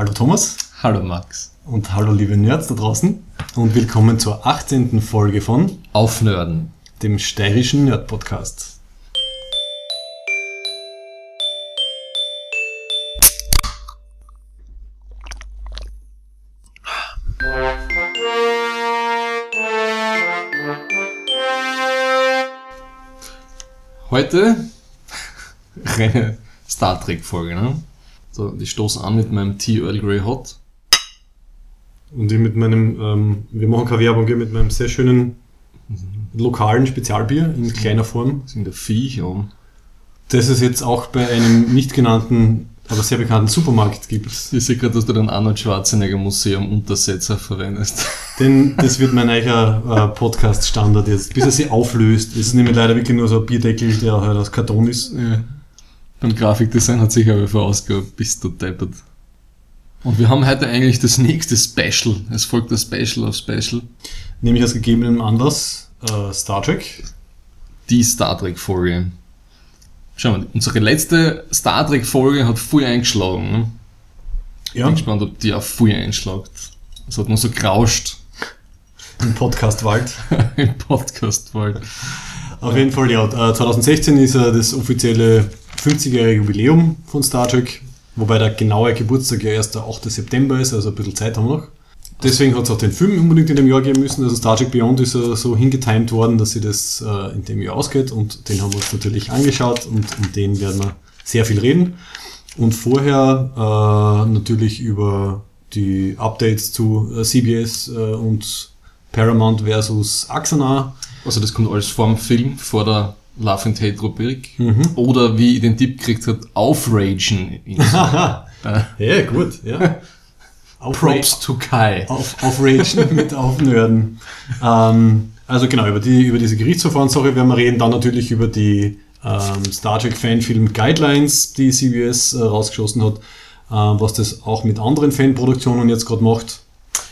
Hallo Thomas. Hallo Max. Und hallo liebe Nerds da draußen. Und willkommen zur 18. Folge von Aufnörden, dem steirischen Nerd-Podcast. Heute reine Star Trek Folge, So, ich stoße an mit meinem Tea Earl Grey Hot. Und ich mit meinem, ähm, wir machen keine Werbung, mit meinem sehr schönen lokalen Spezialbier in kleiner Form. Das sind der Viech um. Das es jetzt auch bei einem nicht genannten, aber sehr bekannten Supermarkt gibt. Ich sehe gerade, dass du den Arnold Schwarzenegger Museum Untersetzer verwendest. Denn das wird mein eigener äh, Podcast-Standard jetzt, bis er sie auflöst. Das ist nämlich leider wirklich nur so ein Bierdeckel, der halt aus Karton ist. Ja. Beim Grafikdesign hat sich aber vorausgehabt, bist du deppert. Und wir haben heute eigentlich das nächste Special. Es folgt das Special auf Special. Nämlich aus gegebenem Anlass äh, Star Trek. Die Star Trek Folge. Schau mal, unsere letzte Star Trek Folge hat voll eingeschlagen. Ne? Ich Ja, bin gespannt, ob die auch voll einschlägt. Es hat nur so gerauscht im Podcast-Wald. im Podcast bald. Auf jeden Fall, ja. Äh, 2016 ist ja das offizielle 50-jährige Jubiläum von Star Trek, wobei der genaue Geburtstag ja erst der 8. September ist, also ein bisschen Zeit haben wir noch. Deswegen hat es auch den Film unbedingt in dem Jahr geben müssen. Also Star Trek Beyond ist ja so hingetimed worden, dass sie das äh, in dem Jahr ausgeht und den haben wir uns natürlich angeschaut und um den werden wir sehr viel reden. Und vorher äh, natürlich über die Updates zu äh, CBS äh, und Paramount versus Axana. Also das kommt alles vor dem Film, vor der Love and Hate Rubrik. Mhm. Oder wie ich den Tipp gekriegt hat, Aufragen. Äh, Ja, gut, ja. Props to Kai. Auf, aufragen mit Aufnörden. Ähm, also genau, über, die, über diese Gerichtsverfahrenssache werden wir reden. Dann natürlich über die ähm, Star Trek Fanfilm Guidelines, die CBS äh, rausgeschossen hat. Ähm, was das auch mit anderen Fanproduktionen jetzt gerade macht.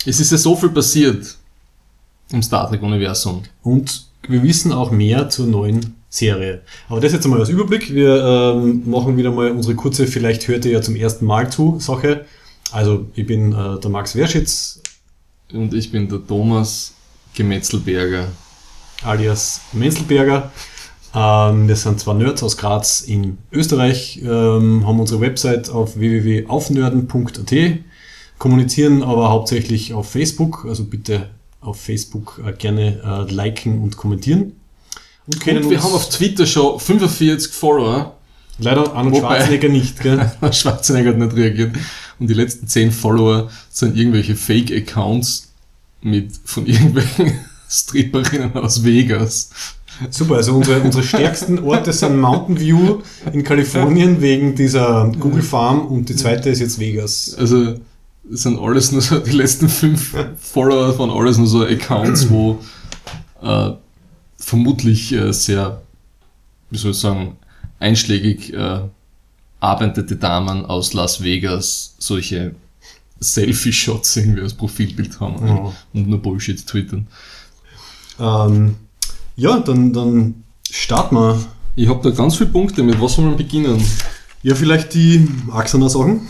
Es ist ja so viel passiert im Star Trek Universum. Und wir wissen auch mehr zur neuen Serie. Aber das jetzt einmal als Überblick. Wir ähm, machen wieder mal unsere kurze, vielleicht hört ihr ja zum ersten Mal zu, Sache. Also ich bin äh, der Max Werschitz, Und ich bin der Thomas Gemetzelberger. alias Menzelberger. Ähm, wir sind zwei Nerds aus Graz in Österreich, ähm, haben unsere Website auf www.aufnörden.at, kommunizieren aber hauptsächlich auf Facebook, also bitte auf Facebook äh, gerne äh, liken und kommentieren. Und Und wir haben auf Twitter schon 45 Follower. leider Arnold Wobei- Schwarzenegger nicht, gell? Schwarzenegger hat nicht reagiert. Und die letzten 10 Follower sind irgendwelche Fake-Accounts mit von irgendwelchen Stripperinnen aus Vegas. Super, also unsere, unsere stärksten Orte sind Mountain View in Kalifornien wegen dieser Google Farm und die zweite ist jetzt Vegas. Also sind alles nur so, die letzten fünf Follower waren alles nur so Accounts, wo äh, vermutlich äh, sehr, wie soll ich sagen, einschlägig äh, arbeitende Damen aus Las Vegas solche Selfie-Shots irgendwie als Profilbild haben Ja. und nur Bullshit twittern. Ähm, ja, dann, dann starten wir. Ich habe da ganz viele Punkte, mit was wollen wir beginnen? Ja, vielleicht die Axana-Sachen.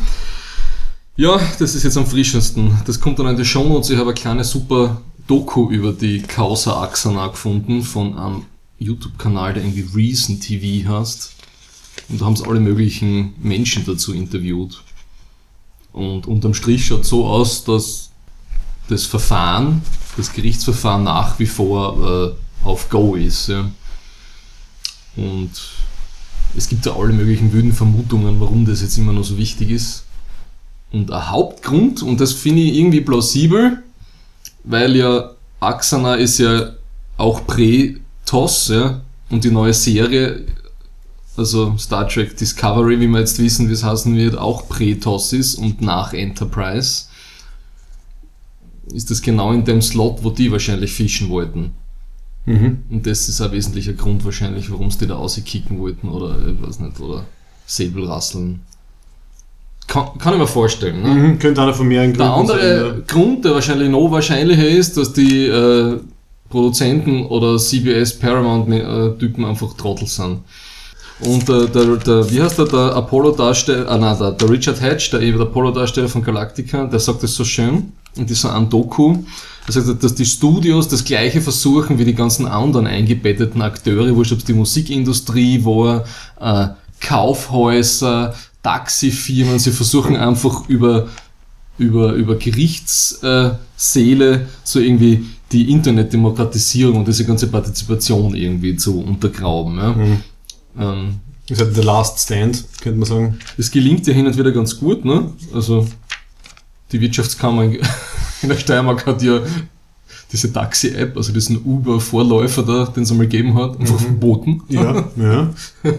Ja, das ist jetzt am frischesten. Das kommt dann in die Shownotes. Ich habe eine kleine super Doku über die Causa Axana gefunden von einem YouTube-Kanal, der irgendwie Reason TV heißt. Und da haben sie alle möglichen Menschen dazu interviewt. Und unterm Strich schaut so aus, dass das Verfahren, das Gerichtsverfahren nach wie vor äh, auf Go ist. Ja. Und es gibt ja alle möglichen wilden Vermutungen, warum das jetzt immer noch so wichtig ist. Und ein Hauptgrund, und das finde ich irgendwie plausibel, weil ja Axana ist ja auch Prä-TOS, ja, und die neue Serie, also Star Trek Discovery, wie wir jetzt wissen, wie es heißen wird, auch Prä-TOS ist und nach Enterprise, ist das genau in dem Slot, wo die wahrscheinlich fischen wollten. Mhm. Und das ist ein wesentlicher Grund wahrscheinlich, warum sie die da auskicken wollten oder ich weiß nicht, oder Säbelrasseln. Kann, kann ich mir vorstellen. Ne? Mhm. Könnte einer von mehreren Der Gründen andere sein, Grund, der wahrscheinlich noch wahrscheinlicher ist, dass die äh, Produzenten oder CBS Paramount äh, Typen einfach Trottel sind. Und der, der, der wie heißt der, der Apollo-Darsteller, ah nein, der, der Richard Hatch, der, der Apollo-Darsteller von Galactica, der sagt das so schön in dieser Andoku. Sagt, dass die Studios das gleiche versuchen wie die ganzen anderen eingebetteten Akteure, wurscht ob es die Musikindustrie war, äh, Kaufhäuser, Taxifirmen, sie versuchen einfach über, über, über Gerichtssäle so irgendwie die Internetdemokratisierung und diese ganze Partizipation irgendwie zu untergraben. Ja. Mhm. Ähm, das ist halt The Last Stand, könnte man sagen. Es gelingt ja hin und wieder ganz gut, ne? Also die Wirtschaftskammer in, in der Steiermark hat ja diese Taxi-App, also diesen Uber-Vorläufer da, den es einmal gegeben hat, einfach mhm. verboten. Ja, ja.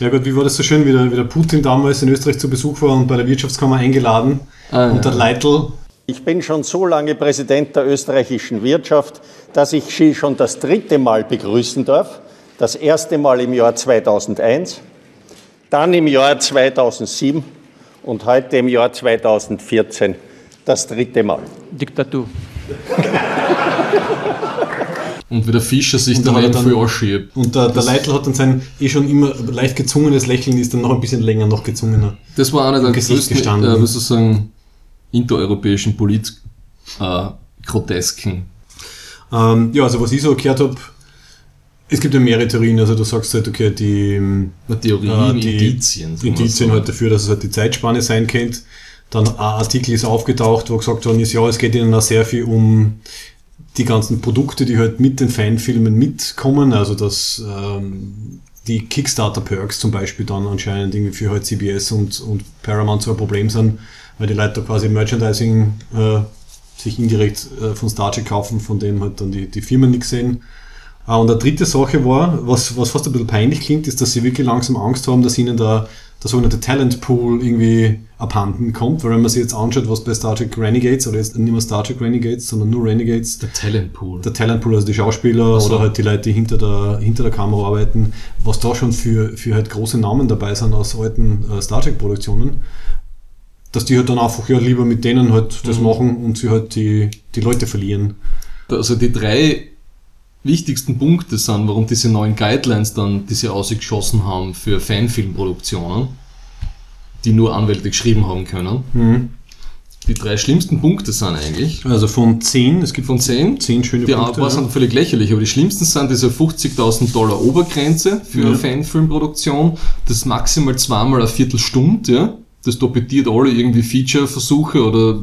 Ja gut, wie war das so schön, wie der, wie der Putin damals in Österreich zu Besuch war und bei der Wirtschaftskammer eingeladen ah, und der Leitl. Ich bin schon so lange Präsident der österreichischen Wirtschaft, dass ich Sie schon das dritte Mal begrüßen darf. Das erste Mal im Jahr 2001, dann im Jahr 2007 und heute im Jahr 2014 das dritte Mal. Diktatur. Und wie der Fischer sich dann, dann viel anschiebt. Und der, der Leitl hat dann sein eh schon immer leicht gezungenes Lächeln, ist dann noch ein bisschen länger noch gezungener. Das war einer der größten, gestanden. äh, sozusagen, indoeuropäischen Polit-Grotesken. Äh, ähm, ja, also was ich so gehört habe, es gibt ja mehrere Theorien, also du sagst halt, okay, die, Theorien, äh, die Indizien. Indizien halt dafür, dass es halt die Zeitspanne sein könnte. Dann ein Artikel ist aufgetaucht, wo gesagt worden ist, ja, es geht ihnen auch sehr viel um die ganzen Produkte, die halt mit den Fanfilmen mitkommen, also dass ähm, die Kickstarter-Perks zum Beispiel dann anscheinend irgendwie für halt CBS und, und Paramount so ein Problem sind, weil die Leute da quasi Merchandising äh, sich indirekt äh, von Star Trek kaufen, von dem halt dann die, die Firmen nichts sehen. Ah, und eine dritte Sache war, was, was fast ein bisschen peinlich klingt, ist, dass sie wirklich langsam Angst haben, dass ihnen da der sogenannte Talent Pool irgendwie abhanden kommt, weil wenn man sich jetzt anschaut, was bei Star Trek Renegades, oder jetzt nicht mehr Star Trek Renegades, sondern nur Renegades. Der Talent Pool. Der Talent Pool, also die Schauspieler so. oder halt die Leute, die hinter der, hinter der Kamera arbeiten, was da schon für, für halt große Namen dabei sind aus alten äh, Star Trek Produktionen, dass die halt dann einfach ja lieber mit denen halt das mhm. machen und sie halt die, die Leute verlieren. Also die drei wichtigsten Punkte sind, warum diese neuen Guidelines dann diese ausgeschossen haben für Fanfilmproduktionen, die nur Anwälte geschrieben haben können. Mhm. Die drei schlimmsten Punkte sind eigentlich. Also von zehn, es gibt von zehn, zehn schöne die Punkte. Die ja. sind völlig lächerlich, aber die schlimmsten sind diese 50.000 Dollar Obergrenze für ja. eine Fanfilmproduktion, das maximal zweimal eine Viertelstunde, ja. Das doppeltiert alle irgendwie Feature-Versuche oder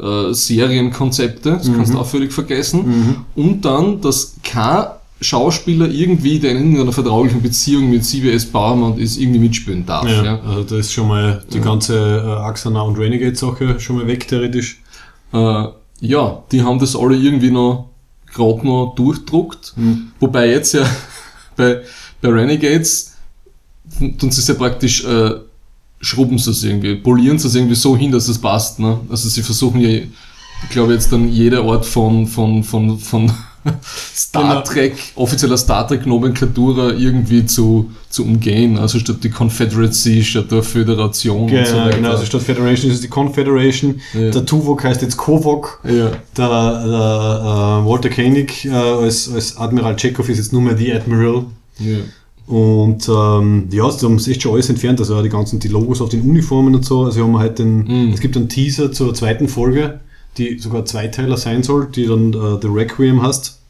äh, Serienkonzepte, das mhm. kannst du auch völlig vergessen. Mhm. Und dann, dass kein Schauspieler irgendwie, der in irgendeiner vertraulichen Beziehung mit CBS Paramount ist, irgendwie mitspielen darf. Ja, ja. Also da ist schon mal die ja. ganze äh, Axana und Renegade-Sache schon mal weg, theoretisch. Äh, ja, die haben das alle irgendwie noch gerade noch durchdruckt. Mhm. Wobei jetzt ja bei, bei Renegades tun sie es ja praktisch äh, schrubben sie es irgendwie, polieren sie es irgendwie so hin, dass es passt. Ne? Also sie versuchen ja, ich glaube jetzt dann jeder Ort von, von, von, von Star genau. Trek, offizieller Star Trek Nomenklatura irgendwie zu, zu umgehen. Also statt die Confederacy, statt der Föderation genau, und so weiter. Genau, also statt Federation ist es die Confederation. Ja. Der Tuvok heißt jetzt Kovok. Ja. Der, der uh, Walter Koenig uh, als, als Admiral Chekhov ist jetzt nur mehr die Admiral. Ja. Und ähm, ja, sie haben es echt schon alles entfernt, also die ganzen die Logos auf den Uniformen und so. Also haben halt den, mm. es gibt einen Teaser zur zweiten Folge, die sogar Zweiteiler sein soll, die dann äh, The Requiem hast.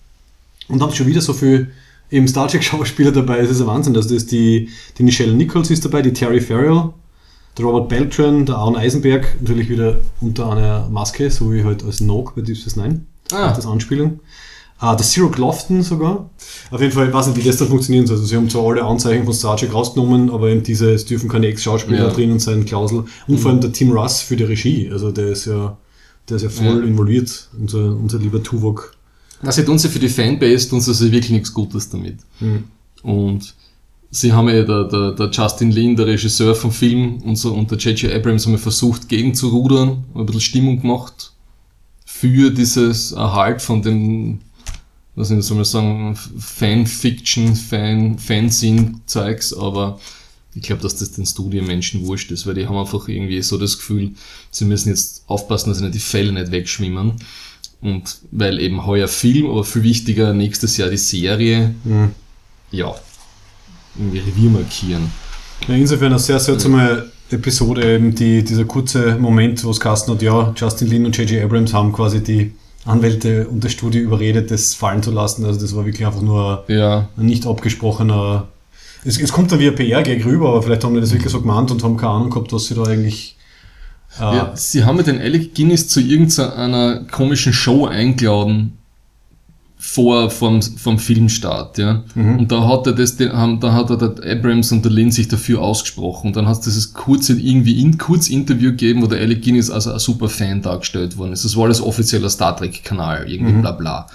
Und haben schon wieder so viel eben Star Trek Schauspieler dabei, das ist ein Wahnsinn. Also das ist die, die Nichelle Nichols ist dabei, die Terry Farrell, der Robert Beltran, der Aaron Eisenberg, natürlich wieder unter einer Maske, so wie halt als Nog bei Deep Space Nine. Ah. Das Anspielung. Ah, der Zero Glofton sogar. Auf jeden Fall, ich weiß nicht, wie das dann funktionieren soll. Also sie haben zwar alle Anzeichen von Star Trek rausgenommen, aber eben diese, es dürfen keine Ex-Schauspieler ja. drinnen sein, Klausel. Und mhm. vor allem der Tim Russ für die Regie. Also der ist ja, der ist ja voll ja. involviert, unser, unser lieber Tuvok. Also tun sie für die Fanbase, tun sie also wirklich nichts Gutes damit. Mhm. Und sie haben ja, der, der, der Justin Lin, der Regisseur vom Film, und, so, und der J.J. Abrams haben ja versucht, gegenzurudern, ein bisschen Stimmung gemacht für dieses Erhalt von den was ich soll man sagen, Fanfiction, Fan, Fansinn-Zeugs, aber ich glaube, dass das den Studienmenschen wurscht ist, weil die haben einfach irgendwie so das Gefühl, sie müssen jetzt aufpassen, dass ihnen die Fälle nicht wegschwimmen. Und weil eben heuer Film, aber viel wichtiger nächstes Jahr die Serie, mhm. ja. irgendwie Revier markieren. Ja, insofern eine sehr seltsame Episode, eben die, dieser kurze Moment, wo es Carsten hat, ja, Justin Lin und J.J. Abrams haben quasi die Anwälte und das Studio überredet, das fallen zu lassen. Also das war wirklich einfach nur Ja. ein nicht abgesprochener. Es, es kommt dann wie ein PR-Gag rüber, aber vielleicht haben die das wirklich so gemeint und haben keine Ahnung gehabt, was sie da eigentlich. Äh, Ja, sie haben ja den Alec Guinness zu irgendeiner komischen Show eingeladen vor vom, vom Filmstart, ja. Und da hat er das, haben, da hat er der Abrams und der Lin sich dafür ausgesprochen. Und dann hat es dieses kurze, irgendwie in, kurz Interview gegeben, wo der Alec Guinness als ein super Fan dargestellt worden ist. Das war alles offizieller Star Trek Kanal, irgendwie bla bla.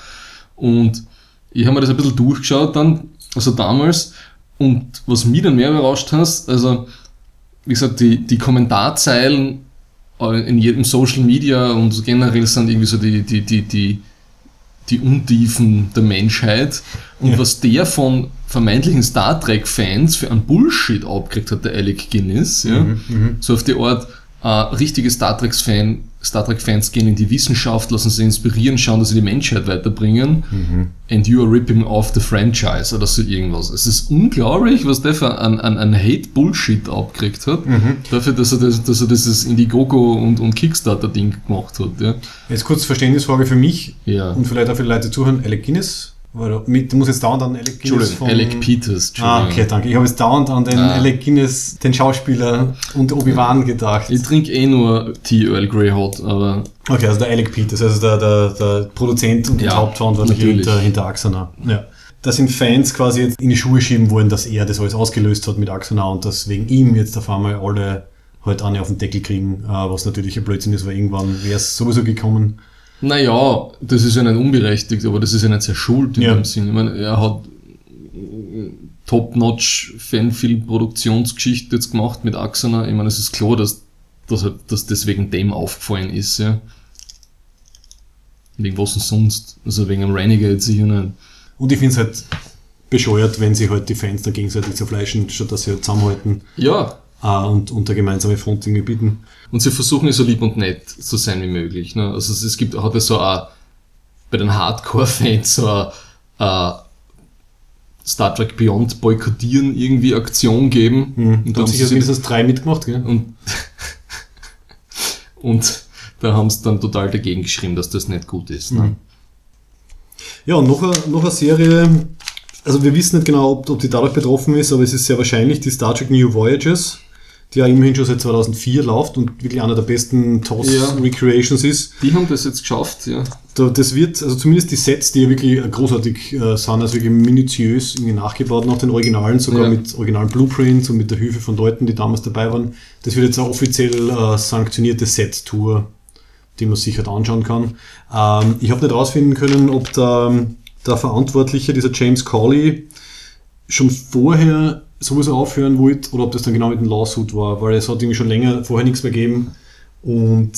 Und ich habe mir das ein bisschen durchgeschaut dann, also damals. Und was mich dann mehr überrascht hat, also wie gesagt, die, die Kommentarzeilen äh, in jedem Social Media und generell sind irgendwie so die, die, die, die, die Untiefen der Menschheit. Und Ja. was der von vermeintlichen Star Trek-Fans für einen Bullshit abgekriegt hat, der Alec Guinness, ja, so auf die Art, äh, richtige Star Trek-Fan, Star Trek-Fans gehen in die Wissenschaft, lassen sich inspirieren, schauen, dass sie die Menschheit weiterbringen. And you are ripping off the franchise oder so irgendwas. Es ist unglaublich, was der für ein, ein, ein Hate-Bullshit abgekriegt hat. Dafür, dass er, das, dass er dieses Indiegogo und, und Kickstarter-Ding gemacht hat. Ja. Jetzt kurz Verständnisfrage für mich Ja. und vielleicht auch für die Leute zuhören. Alec Guinness? Mit, du musst jetzt dauernd an Alec Guinness Entschuldigung, Alec Peters. Ah, okay, danke. Ich habe jetzt dauernd an den Ah. Alec Guinness, den Schauspieler und Obi-Wan gedacht. Ich trinke eh nur Tea Earl Grey Hot, aber Okay, also der Alec Peters, also der, der, der Produzent und Ja, der Hauptverantwortliche hinter, hinter Axana. Ja. Da sind Fans quasi jetzt in die Schuhe schieben wollen, dass er das alles ausgelöst hat mit Axana und dass wegen ihm jetzt auf einmal alle halt eine auf den Deckel kriegen, äh, was natürlich ein Blödsinn ist, weil irgendwann wäre es sowieso gekommen. Naja, das ist ja nicht unberechtigt, aber das ist ja nicht sehr schuld in Ja. dem Sinn. Ich meine, er hat Top-Notch Fanfilm-Produktionsgeschichte jetzt gemacht mit Axana. Ich meine, es ist klar, dass, dass, er, dass das wegen dem aufgefallen ist, ja. Wegen was denn sonst? Also wegen einem Renegade sicher nicht. Und ich finde es halt bescheuert, wenn sie halt die Fans da gegenseitig zerfleischen, statt dass sie halt zusammenhalten Ja, äh, und, und der gemeinsame Front irgendwie bieten. Und sie versuchen ja so lieb und nett zu sein wie möglich. Ne? Also es, es gibt, hat ja so ein, bei den Hardcore-Fans so ein, ein Star Trek Beyond boykottieren irgendwie Aktion geben. Und Und, da haben sie, mindestens drei mitgemacht, gell? und, und da haben sie dann total dagegen geschrieben, dass das nicht gut ist. Ne? Ja, und noch eine, noch eine Serie, also wir wissen nicht genau, ob, ob die dadurch betroffen ist, aber es ist sehr wahrscheinlich die Star Trek New Voyages, die ja immerhin schon seit 2004 läuft und wirklich einer der besten Ja. TOS-Recreations ist. Die haben das jetzt geschafft, ja. Da, das wird, also zumindest die Sets, die ja wirklich großartig äh, sind, also wirklich minutiös irgendwie nachgebaut nach den Originalen, sogar Ja. mit originalen Blueprints und mit der Hilfe von Leuten, die damals dabei waren. Das wird jetzt eine offiziell äh, sanktionierte Set-Tour, die man sich halt anschauen kann. Ähm, ich habe nicht rausfinden können, ob der, der Verantwortliche, dieser James Cawley, schon vorher sowieso aufhören wollte oder ob das dann genau mit dem Lawsuit war, weil es hat irgendwie schon länger vorher nichts mehr gegeben und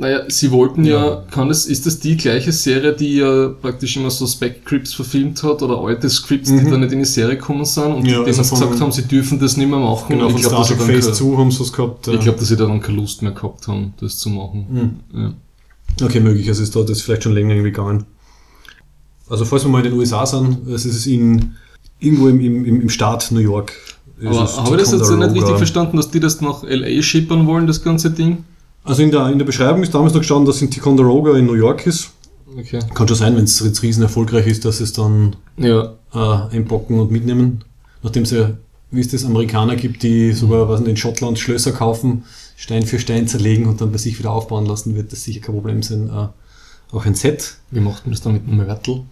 Naja, sie wollten ja, Ja. kann es, ist das die gleiche Serie, die ja praktisch immer so Spec-Scripts verfilmt hat oder alte Scripts, die Mhm. dann nicht in die Serie gekommen sind und Ja, die also von- gesagt haben, sie dürfen das nicht mehr machen. genau ich glaube, dass, sie Trek dann Phase keine- 2 haben sie es gehabt. äh, ich glaub, dass sie dann keine Lust mehr gehabt haben, das zu machen. Ja. Okay, möglich. Also ist da das vielleicht schon länger irgendwie gegangen. Also falls wir mal in den USA sind, es ist in, irgendwo im, im, im Staat New York. Aber habe ich das jetzt nicht richtig verstanden, dass die das nach LA schippern wollen, das ganze Ding? Also in der, in der Beschreibung ist damals noch gestanden, dass es in Ticonderoga in New York ist. Okay. Kann schon sein, wenn es jetzt riesen erfolgreich ist, dass es dann Ja. äh, einpacken und mitnehmen. Nachdem es ja, wie es das Amerikaner gibt, die sogar was in Schottland Schlösser kaufen, Stein für Stein zerlegen und dann bei sich wieder aufbauen lassen, wird das sicher kein Problem sein. Äh, auch ein Set. Wie macht man das dann mit dem Mörtel?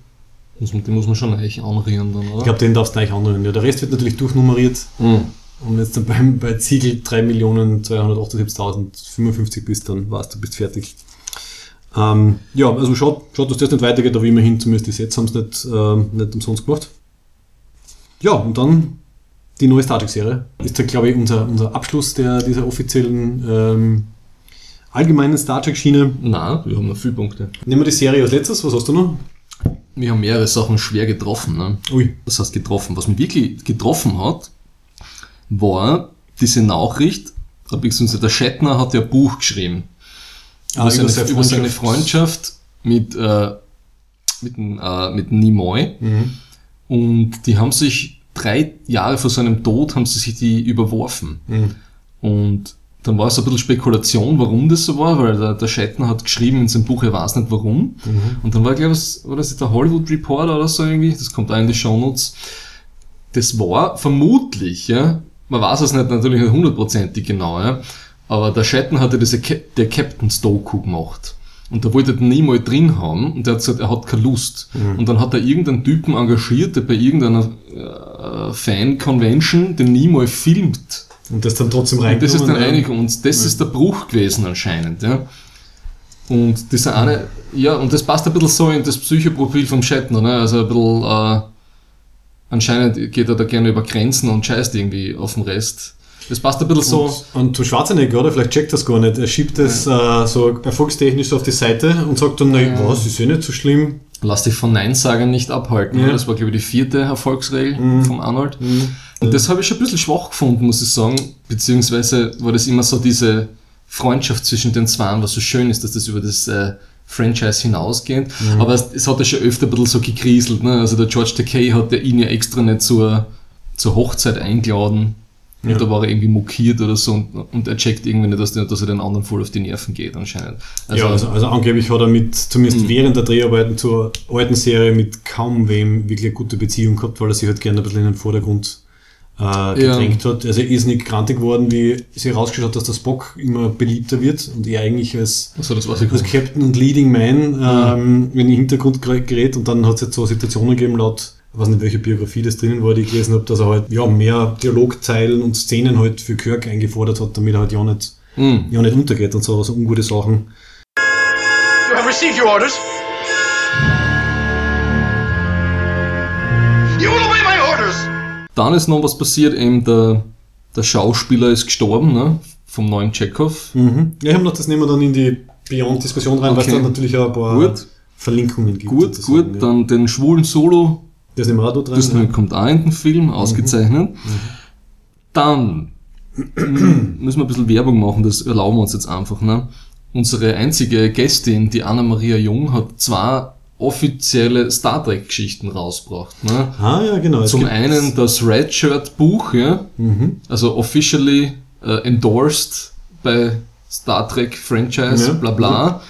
Muss man, den muss man schon eigentlich anrühren dann, oder? Ich glaube, den darfst du gleich anrühren. Ja, der Rest wird natürlich durchnummeriert. Mhm. Und jetzt dann beim, bei Ziegel 3.278.055 bist, dann warst du bist fertig. Ähm, ja, also schaut, schaut, dass das nicht weitergeht, aber immerhin zumindest die Sets haben es nicht, ähm, nicht umsonst gemacht. Ja, und dann die neue Star Trek-Serie. Ist da, glaube ich, unser, unser Abschluss der, dieser offiziellen ähm, allgemeinen Star Trek-Schiene. Nein, wir haben noch viele Punkte. Nehmen wir die Serie als letztes. Was hast du noch? Wir haben mehrere Sachen schwer getroffen. Ne? Ui. Das heißt getroffen. Was mich wirklich getroffen hat, war diese Nachricht, beziehungsweise der Shatner hat ja ein Buch geschrieben. Ah, über, seine, seine über seine Freundschaft. Mit, äh, mit, äh, mit Nimoy. Mhm. Und die haben sich drei Jahre vor seinem Tod haben sie sich die überworfen. Und dann war es ein bisschen Spekulation, warum das so war, weil der, der Shatner hat geschrieben in seinem Buch, er weiß nicht warum. Und dann war, glaube ich, war das der Hollywood Reporter oder so irgendwie, das kommt auch in die Shownotes. Das war vermutlich, ja, man weiß es nicht natürlich nicht hundertprozentig genau, ja, aber der Shatner hatte diese Ca- der Captain's Doku gemacht. Und da wollte er nie mal drin haben und der hat gesagt, er hat keine Lust. Und dann hat er irgendeinen Typen engagiert, der bei irgendeiner äh, Fan-Convention den nie mal filmt. Und das dann trotzdem Und reingenommen. das ist dann ja. einig und das ist der Bruch gewesen anscheinend, ja. Und dieser eine, ja, und das passt ein bisschen so in das Psychoprofil vom Shatner, ne? Also ein bisschen, äh, anscheinend geht er da gerne über Grenzen und scheißt irgendwie auf den Rest. Das passt ein bisschen so. Und, und Schwarzenegger, oder? Vielleicht checkt das gar nicht. Er schiebt das äh, so erfolgstechnisch auf die Seite und sagt dann, na, was, ist eh nicht so schlimm. Lass dich von Nein-Sagern nicht abhalten. Ja. Das war, glaube ich, die vierte Erfolgsregel vom Arnold. Und das habe ich schon ein bisschen schwach gefunden, muss ich sagen. Beziehungsweise war das immer so diese Freundschaft zwischen den zwei, was so schön ist, dass das über das äh, Franchise hinausgeht. Aber es, es hat ja schon öfter ein bisschen so gekriselt. Ne? Also der George Takei hat ja ihn ja extra nicht zur, zur Hochzeit eingeladen. Und Ja. da war er irgendwie mokiert oder so und, und er checkt irgendwie nicht, dass, der, dass er den anderen voll auf die Nerven geht anscheinend. ja, also, also angeblich hat er mit, zumindest Mhm. während der Dreharbeiten zur alten Serie mit kaum wem wirklich eine gute Beziehung gehabt, weil er sich halt gerne ein bisschen in den Vordergrund äh, gedrängt hat. Also er ist nicht grantig geworden, wie sie herausgeschaut hat, dass der Spock immer beliebter wird und er eigentlich als also als. Captain und Leading Man ähm, in den Hintergrund ger- gerät und dann hat es jetzt so Situationen gegeben, laut, ich weiß nicht, welche Biografie das drinnen war, die ich gelesen habe, dass er halt ja, mehr Dialogzeilen und Szenen halt für Kirk eingefordert hat, damit er halt ja nicht, Mhm. ja nicht untergeht und so, so ungute Sachen. You have received your orders. Dann ist noch was passiert, eben der, der Schauspieler ist gestorben, ne? Vom neuen Chekhov. Mhm. Ja, ich habe noch, das nehmen wir dann in die Beyond-Diskussion rein, weil es Okay. dann natürlich auch ein paar Gut. Verlinkungen gibt. Gut, gut, ja. dann den schwulen Solo, Das nehmen wir auch da drin. das ja. kommt auch in den Film, ausgezeichnet. Dann mm, müssen wir ein bisschen Werbung machen, das erlauben wir uns jetzt einfach, ne? Unsere einzige Gästin, die Anna-Maria Jung, hat zwei offizielle Star Trek-Geschichten rausgebracht, ne? Ah, ja, genau. Zum einen das Red Shirt Buch, ja, Mhm. also officially äh, endorsed bei Star Trek Franchise, Ja. bla bla.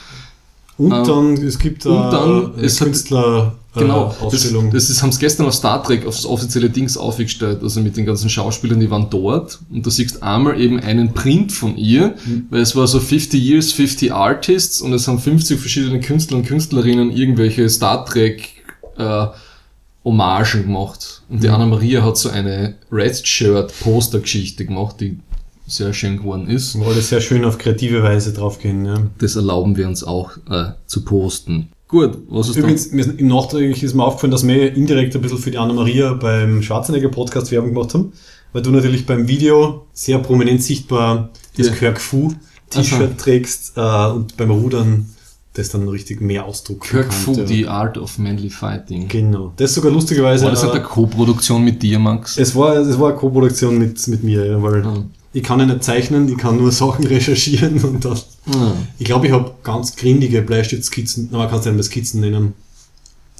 Und Ähm, dann, es gibt und dann, Künstler Genau, das, Ausstellung. das ist, haben sie gestern auf Star Trek aufs offizielle Dings aufgestellt, also mit den ganzen Schauspielern, die waren dort und da siehst du einmal eben einen Print von ihr, Mhm. weil es war so 50 Years, 50 Artists und es haben 50 verschiedene Künstler und Künstlerinnen irgendwelche Star Trek äh, Hommagen gemacht und Mhm. die Anna-Maria hat so eine Red Shirt Poster-Geschichte gemacht, die sehr schön geworden ist. wo alle sehr schön auf kreative Weise draufgehen. Ja. Das erlauben wir uns auch äh, zu posten. Gut, was ist Übrigens, mir ist, im Nachträglich ist mir aufgefallen, dass wir indirekt ein bisschen für die Anna-Maria beim Schwarzenegger Podcast Werbung gemacht haben, weil du natürlich beim Video sehr prominent sichtbar das Ja. Kirk Fu T-Shirt trägst äh, und beim Rudern das dann richtig mehr Ausdruck Kirk Fu, ja. The Art of Manly Fighting. Genau. Das sogar lustigerweise. War das äh, nicht eine Co-Produktion mit dir, Max? es war, es war eine Co-Produktion mit, mit mir, weil Mhm. Ich kann ja nicht zeichnen, ich kann nur Sachen recherchieren und dann Ah, Ich glaube, ich habe ganz grindige Bleistiftskizzen, na, man kann es nicht mehr Skizzen nennen.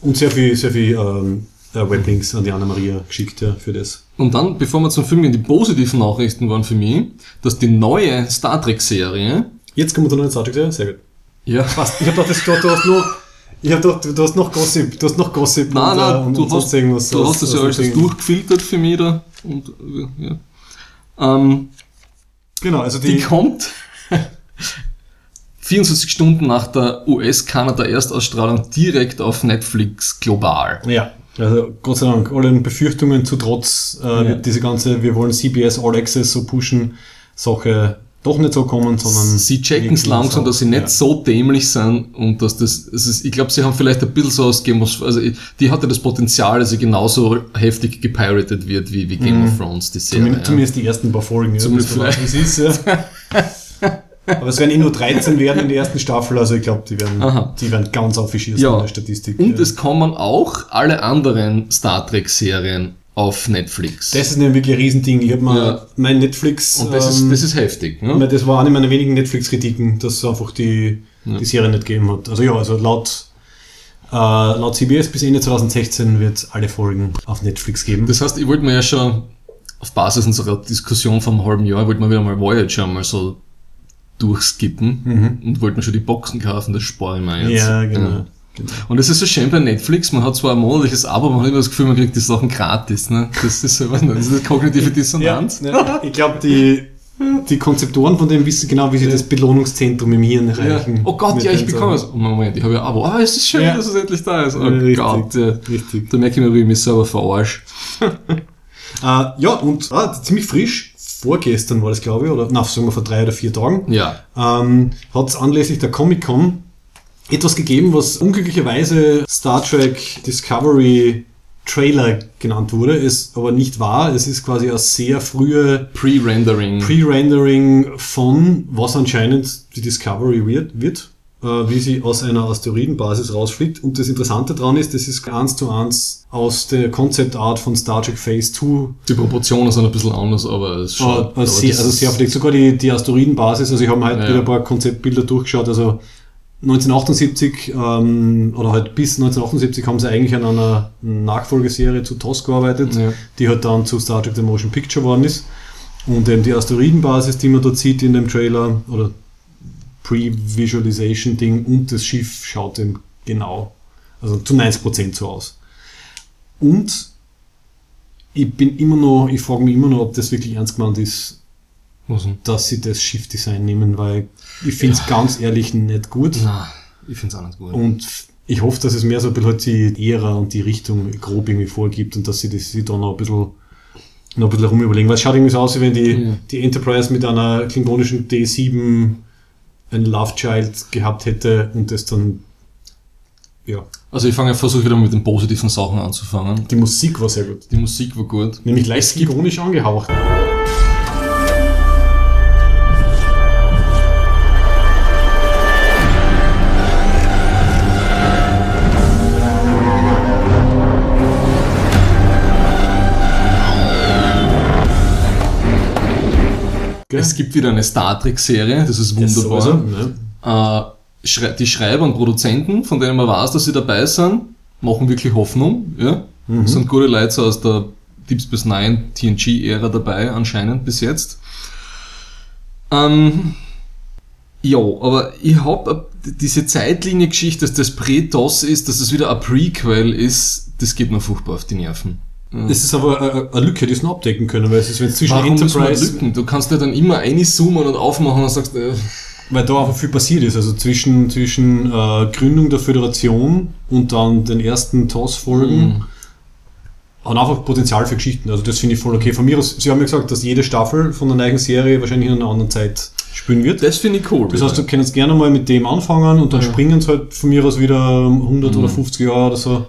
Und sehr viel, sehr viel ähm, äh, Weblinks an die Anna-Maria geschickt ja, für das. Und dann, bevor wir zum Film gehen, die positiven Nachrichten waren für mich, dass die neue Star Trek-Serie, Jetzt kommen wir zu einer Star Trek-Serie. Sehr gut. ja, Passt. Ich habe gedacht, das- du, du hast noch, ich hab gedacht, du, hast noch Gossip, du hast noch Gossip nein, und, äh, nein, und, du und sonst hast, irgendwas. du hast das ja alles durchgefiltert für mich da. Und, äh, ja. Ähm, Genau, also die die, kommt 24 Stunden nach der US-Kanada-Erstausstrahlung direkt auf Netflix global. ja, also Gott sei Dank, allen Befürchtungen zu trotz äh, Ja. wird diese ganze, wir wollen CBS All Access so pushen, Sache doch nicht so kommen, sondern Sie checken es langsam, dass sie nicht ja. so dämlich sind und dass das, es ist, ich glaube, sie haben vielleicht ein bisschen so aus Game of also die hatte das Potenzial, dass sie genauso heftig gepirated wird wie, wie Game of Thrones, die Serie. Zumindest, ja. zumindest die ersten paar Folgen, ja, Zumindest wie es ist. Ja. Aber es werden eh nur 13 werden in der ersten Staffel, also ich glaube, die werden, Aha. die werden ganz aufgeschießen Ja. in der Statistik. Und ja. es kommen auch alle anderen Star Trek Serien auf Netflix. das ist nämlich wirklich ein Riesending. Ich habe mal Ja. mein Netflix, und das, ähm, ist, das ist heftig. Ne? das war eine meiner wenigen Netflix-Kritiken, dass es einfach die, die Serie nicht gegeben hat. Also ja, also laut Äh, laut CBS bis Ende 2016 wird es alle Folgen auf Netflix geben. Das heißt, ich wollte mir ja schon auf Basis unserer Diskussion vom halben Jahr, wollte mir wieder mal Voyager mal so durchskippen und wollte mir schon die Boxen kaufen, das spare ich mir jetzt. ja, genau. Genau. Und es ist so schön bei Netflix, man hat zwar ein monatliches Abo, man hat immer das Gefühl, man kriegt die Sachen gratis. Ne? Das ist so, das ist kognitive Dissonanz. Ja, ich glaube, die, die Konzeptoren von dem wissen genau, wie sie das Belohnungszentrum im Hirn Ja. erreichen. Oh Gott, ja, ich bekomme es. Oh, Moment, ich habe ja ein Abo. Ah, es ist schön, Ja. dass es endlich da ist. Oh Ja, richtig, Gott, ja. richtig. Da merke ich mir, wie ich mich selber verarsche. Äh, ja, und ah, ziemlich frisch, vorgestern war das, glaube ich, oder na, sagen wir vor drei oder vier Tagen, Ja. ähm, hat es anlässlich der Comic-Con etwas gegeben, was unglücklicherweise Star Trek Discovery Trailer genannt wurde, es aber nicht war. Es ist quasi eine sehr frühe Pre-Rendering. Pre-Rendering von, was anscheinend die Discovery wird, wird äh, wie sie aus einer Asteroidenbasis rausfliegt. Und das Interessante daran ist, das ist eins zu eins aus der Concept Art von Star Trek Phase 2 die Proportionen sind ein bisschen anders, aber es schaut. äh, aber sehr, das also sehr vielleicht sogar die, die Asteroidenbasis. Also ich habe mir halt Ja. wieder ein paar Konzeptbilder durchgeschaut. Also 1978 ähm, oder halt bis 1978 haben sie eigentlich an einer Nachfolgeserie zu TOS gearbeitet, Ja. die halt dann zu Star Trek The Motion Picture geworden ist. Und eben die Asteroidenbasis, die man dort sieht in dem Trailer oder Pre-Visualization-Ding und das Schiff schaut eben genau, also zu 90% so aus. Und ich bin immer noch, ich frage mich immer noch, ob das wirklich ernst gemeint ist, Denn? dass sie das Schiffdesign nehmen, weil ich finde es ganz ehrlich nicht gut. Na, ich finde es auch nicht gut. Und ich hoffe, dass es mehr so ein bisschen halt die Ära und die Richtung grob irgendwie vorgibt und dass sie das sie da noch ein bisschen noch ein bisschen rumüberlegen. Weil es schaut irgendwie so aus, wie wenn die, Ja. die Enterprise mit einer klingonischen D7 ein Love Child gehabt hätte und das dann ja. Also ich fange versuche wieder mit den positiven Sachen anzufangen. Die Musik war sehr gut. Die Musik war gut. Nämlich leicht klingonisch angehaucht. Es gibt wieder eine Star Trek-Serie, das ist wunderbar. Also, ne? Äh, die Schreiber und Produzenten, von denen man weiß, dass sie dabei sind, machen wirklich Hoffnung. Ja? Es sind gute Leute so aus der Deep Space Nine TNG-Ära dabei, anscheinend bis jetzt. Ähm, ja, aber ich habe diese Zeitlinie-Geschichte, dass das Pre-DOS ist, dass es wieder ein Prequel ist, das geht mir furchtbar auf die Nerven. Es ist aber eine, eine Lücke, die sie noch abdecken können, weil es ist, wenn es zwischen Warum Enterprise, Lücken? Du kannst ja dann immer einzoomen und aufmachen und sagst, äh, weil da einfach viel passiert ist, also zwischen, zwischen äh, Gründung der Föderation und dann den ersten TOS-Folgen hat einfach Potenzial für Geschichten. Also das finde ich voll okay. Von mir aus, Sie haben ja gesagt, dass jede Staffel von der neuen Serie wahrscheinlich in einer anderen Zeit spielen wird. das finde ich cool. Das heißt, du kannst gerne mal mit dem anfangen und dann Ja. springen sie halt von mir aus wieder um 100 oder 50 Jahre oder so.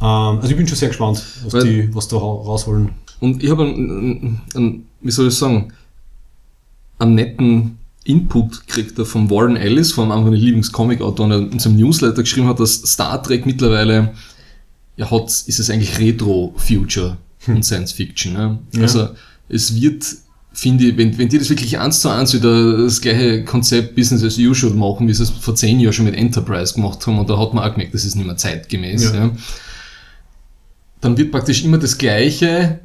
Ähm, also ich bin schon sehr gespannt, was, Weil- die, was da ra- rausholen. Und ich habe einen, einen, wie soll ich sagen, einen netten Input gekriegt da von Warren Ellis, von einem meiner Lieblingscomic-Autoren, der in seinem Newsletter geschrieben hat, dass Star Trek mittlerweile, ja, hat, ist es eigentlich Retro-Future und Science Fiction. Ne? Ja. Also, es wird, finde ich, wenn, wenn die das wirklich eins zu eins wieder das gleiche Konzept Business as usual machen, wie sie es vor zehn Jahren schon mit Enterprise gemacht haben, und da hat man auch gemerkt, das ist nicht mehr zeitgemäß, Ja. ja. Dann wird praktisch immer das Gleiche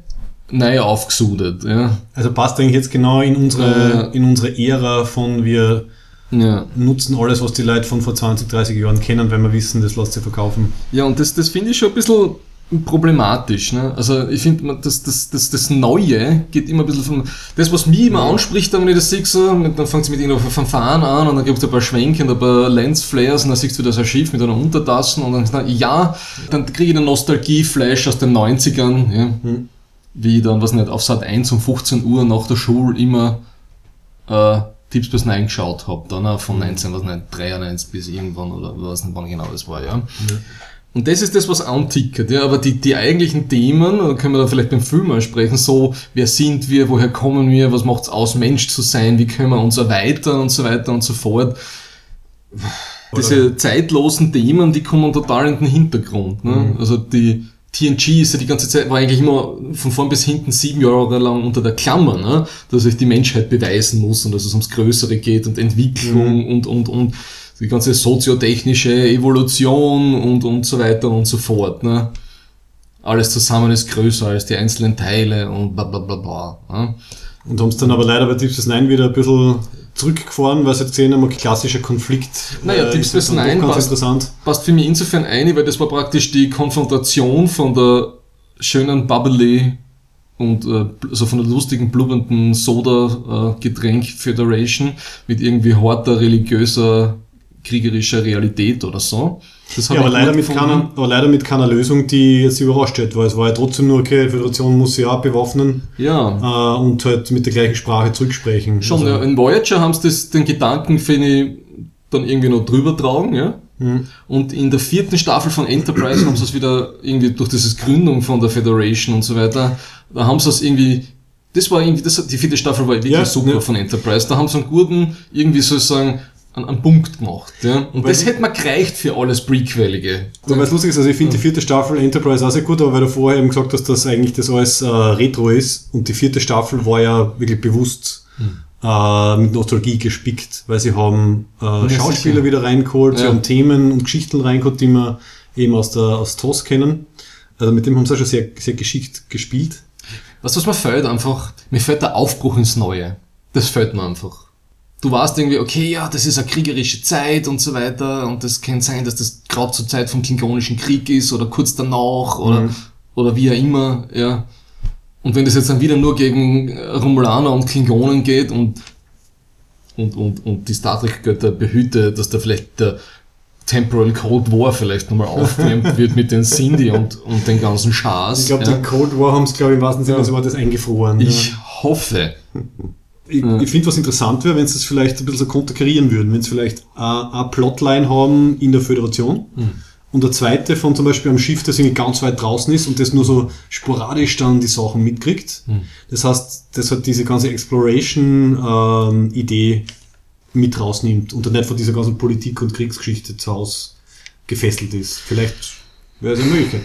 neu aufgesudet. Ja. Also passt eigentlich jetzt genau in unsere, Ja. in unsere Ära von wir Ja. nutzen alles, was die Leute von vor 20, 30 Jahren kennen, wenn wir wissen, das lässt sich verkaufen. Ja, und das, das finde ich schon ein bisschen problematisch. Ne? Also ich finde, das, das, das, das Neue geht immer ein bisschen von... Das, was mich immer anspricht, wenn ich das sehe, so, mit- dann fängt es mit irgendeiner Fanfaren an und dann gibt es ein paar Schwenke und ein paar Lensflares und dann siehst du wieder so ein Schiff mit einer Untertassen und dann, na, ja, dann kriege ich einen Nostalgie-Flash aus den 90ern, ja? wie ich dann, was nicht, auf Sat 1 um 15 Uhr nach der Schule immer äh, Tipps bis 9 geschaut habe, dann auch von 19, was nicht, 93 bis irgendwann oder was nicht, wann genau das war, ja. Und das ist das, was antickert, ja, aber die, die eigentlichen Themen, da können wir da vielleicht beim Film ansprechen, so, wer sind wir, woher kommen wir, was macht's aus, Mensch zu sein, wie können wir uns erweitern und so weiter und so fort. Diese zeitlosen Themen, die kommen total in den Hintergrund, ne? Also die, TNG ist ja die ganze Zeit, war eigentlich immer von vorn bis hinten sieben Jahre lang unter der Klammer, ne? dass sich die Menschheit beweisen muss und dass es ums Größere geht und Entwicklung und, und, und die ganze soziotechnische Evolution und, und so weiter und so fort. Ne? Alles zusammen ist größer als die einzelnen Teile und bla bla bla bla. Ne? Und haben es dann aber leider bei Deep Space Nine wieder ein bisschen zurückgefahren, weil sie jetzt gesehen haben, ein klassischer Konflikt. Naja, äh, Deep Space Nine ganz passt, interessant. passt für mich insofern ein, weil das war praktisch die Konfrontation von der schönen Bubbly und äh, also von der lustigen, blubbernden Soda-Getränk Federation mit irgendwie harter, religiöser, kriegerischer Realität oder so. Ja, aber leider, mit keiner, aber leider mit keiner Lösung, die jetzt überrascht hat, weil es war ja trotzdem nur, okay, die Föderation muss sie auch bewaffnen Ja, äh, und halt mit der gleichen Sprache zurücksprechen. schon. Also, ja. In Voyager haben sie das, den Gedanken, finde ich, dann irgendwie noch drüber tragen, ja. Mhm. Und in der vierten Staffel von Enterprise haben sie es wieder irgendwie durch dieses Gründung von der Federation und so weiter, da haben sie es irgendwie, das war irgendwie, das, die vierte Staffel war wirklich Ja, super ja. von Enterprise. Da haben sie einen guten, irgendwie sozusagen, einen, einen Punkt gemacht, ja. Und Weil das hätte man gereicht für alles Prequelige. Wobei es lustig ist, also ich finde die vierte Staffel Enterprise auch sehr gut, aber weil du vorher eben gesagt hast, dass eigentlich das alles äh, Retro ist und die vierte Staffel war ja wirklich bewusst äh, mit Nostalgie gespickt, weil sie haben äh, Schauspieler sicher. wieder reingeholt, sie Ja. haben Themen und Geschichten reingeholt, die wir eben aus der aus TOS kennen. Also mit dem haben sie auch schon sehr, sehr geschickt gespielt. Weißt du, was mir fehlt einfach? Mir fehlt der Aufbruch ins Neue. Das fehlt mir einfach. Du warst irgendwie, okay, ja, das ist eine kriegerische Zeit und so weiter und das kann sein, dass das gerade zur Zeit vom Klingonischen Krieg ist oder kurz danach oder, oder wie auch immer, ja. Und wenn das jetzt dann wieder nur gegen Romulaner und Klingonen geht und, und, und, und die Star Trek-Götter behüte, dass da vielleicht der Temporal Cold War vielleicht nochmal aufgewärmt wird mit den Cindy und, und den ganzen Schars. Ich glaube, ja. den Cold War haben sie, glaube ich, im wahrsten Sinne des Wortes eingefroren. Ich ja. hoffe. Ich, ich finde, was interessant wäre, wenn sie es vielleicht ein bisschen so konterkarieren würden, wenn sie vielleicht eine, Plotline haben in der Föderation und eine zweite von zum Beispiel einem Schiff, das irgendwie ganz weit draußen ist und das nur so sporadisch dann die Sachen mitkriegt. Das heißt, das hat diese ganze Exploration-Idee mit rausnimmt und dann nicht von dieser ganzen Politik- und Kriegsgeschichte zu Hause gefesselt ist. Vielleicht wäre es eine Möglichkeit.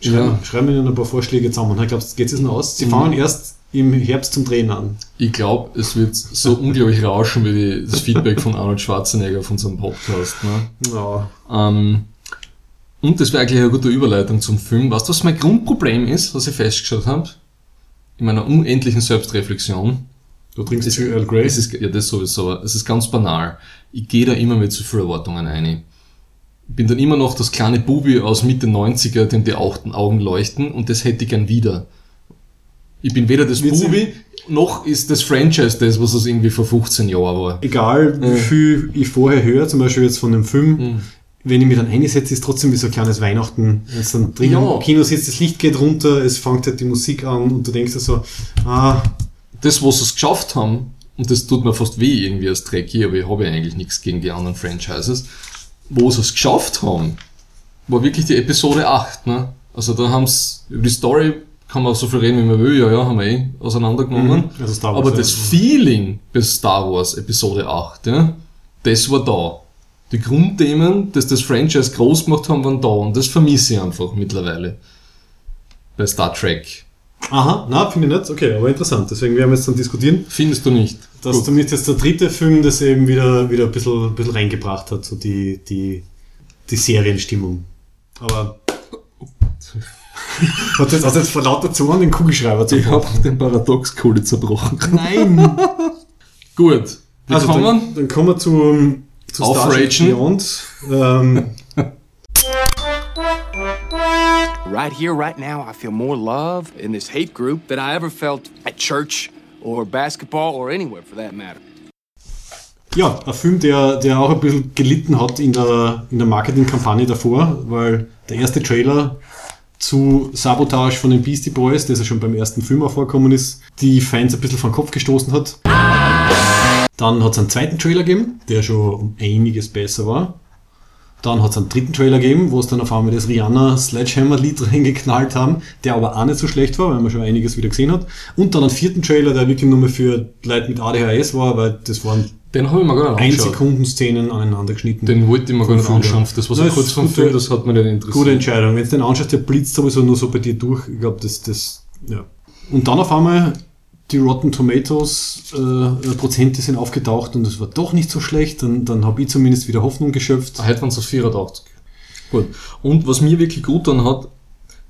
Schreiben, Ja. wir- schreiben wir Ihnen ein paar Vorschläge zusammen. Ich glaube, geht es noch aus. Sie fangen erst im Herbst zum Drehen an. Ich glaube, es wird so unglaublich rauschen wie die, das Feedback von Arnold Schwarzenegger auf unserem Podcast. Ne? Ja. Ähm, und das wäre eigentlich eine gute Überleitung zum Film. Weißt du, was mein Grundproblem ist, was ich festgestellt habe? In meiner unendlichen Selbstreflexion. Du trinkst Es, zu Earl Grey. ist, ja, das sowieso, aber es ist ganz banal. Ich gehe da immer mit zu viel Erwartungen ein. Ich bin dann immer noch das kleine Bubi aus Mitte 90er, dem die Augen leuchten und das hätte ich gern wieder. Ich bin weder das Wird sie- Bubi, noch ist das Franchise das, was es irgendwie vor 15 Jahren war. Egal, wie viel ich vorher höre, zum Beispiel jetzt von einem Film, Mhm. wenn ich mich dann einsetze, ist trotzdem wie so ein kleines Weihnachten. Wenn es dann drin Ja. im Kino sitzt, das Licht geht runter, es fängt halt die Musik an und du denkst dir so, ah, Das, was sie es geschafft haben, und das tut mir fast weh irgendwie als Trekkie, aber ich habe ja eigentlich nichts gegen die anderen Franchises, wo sie es geschafft haben, war wirklich die Episode 8. Ne? Also da haben sie, über die Story kann man so viel reden, wie man will, ja, ja, haben wir eh auseinandergenommen. Mhm, also Wars, aber ja. das Feeling bei Star Wars Episode 8, ja, das war da. Die Grundthemen, dass das Franchise groß gemacht haben, waren da und das vermisse ich einfach mittlerweile. Bei Star Trek. aha, na, finde ich nicht. Okay, aber interessant. Deswegen werden wir jetzt dann diskutieren. Findest du nicht? Das ist Gut. zumindest jetzt der dritte Film, das eben wieder, wieder ein, bisschen, ein bisschen reingebracht hat, so die, die, die Serienstimmung. Aber. Hat jetzt, hast jetzt vor lauter Zorn den Kugelschreiber Ich zerbrochen? habe den Paradoxkohle zerbrochen. Nein! Gut. Also kommen. dann, dann kommen wir zu, zu Aufragen. Starship Beyond. Ähm, Right here, right now, I feel more love in this hate group than I ever felt at church or basketball or anywhere for that matter. ja, ein Film, der, der auch ein bisschen gelitten hat in der, in der Marketingkampagne davor, weil der erste Trailer zu Sabotage von den Beastie Boys, das ja schon beim ersten Film auch vorkommen ist, die Fans ein bisschen den Kopf gestoßen hat. Dann hat es einen zweiten Trailer gegeben, der schon um einiges besser war. Dann hat es einen dritten Trailer gegeben, wo es dann auf einmal das Rihanna Sledgehammer-Lied reingeknallt haben, der aber auch nicht so schlecht war, weil man schon einiges wieder gesehen hat. Und dann einen vierten Trailer, der wirklich nur mehr für Leute mit ADHS war, weil das waren Den habe ich mir gar nicht ein angeschaut. Sekunden Szenen aneinander geschnitten. Den wollte ich mir gar nicht anschauen. Das war so Na, kurz vom Film, das hat mich nicht interessiert. Gute Entscheidung. Wenn du den anschaust, der blitzt sowieso nur so bei dir durch. Ich glaube, das, das, ja. Und dann auf einmal die Rotten Tomatoes äh, Prozente sind aufgetaucht und es war doch nicht so schlecht, dann, dann habe ich zumindest wieder Hoffnung geschöpft. Heute waren es auf 84. Gut. Und was mir wirklich gut dann hat,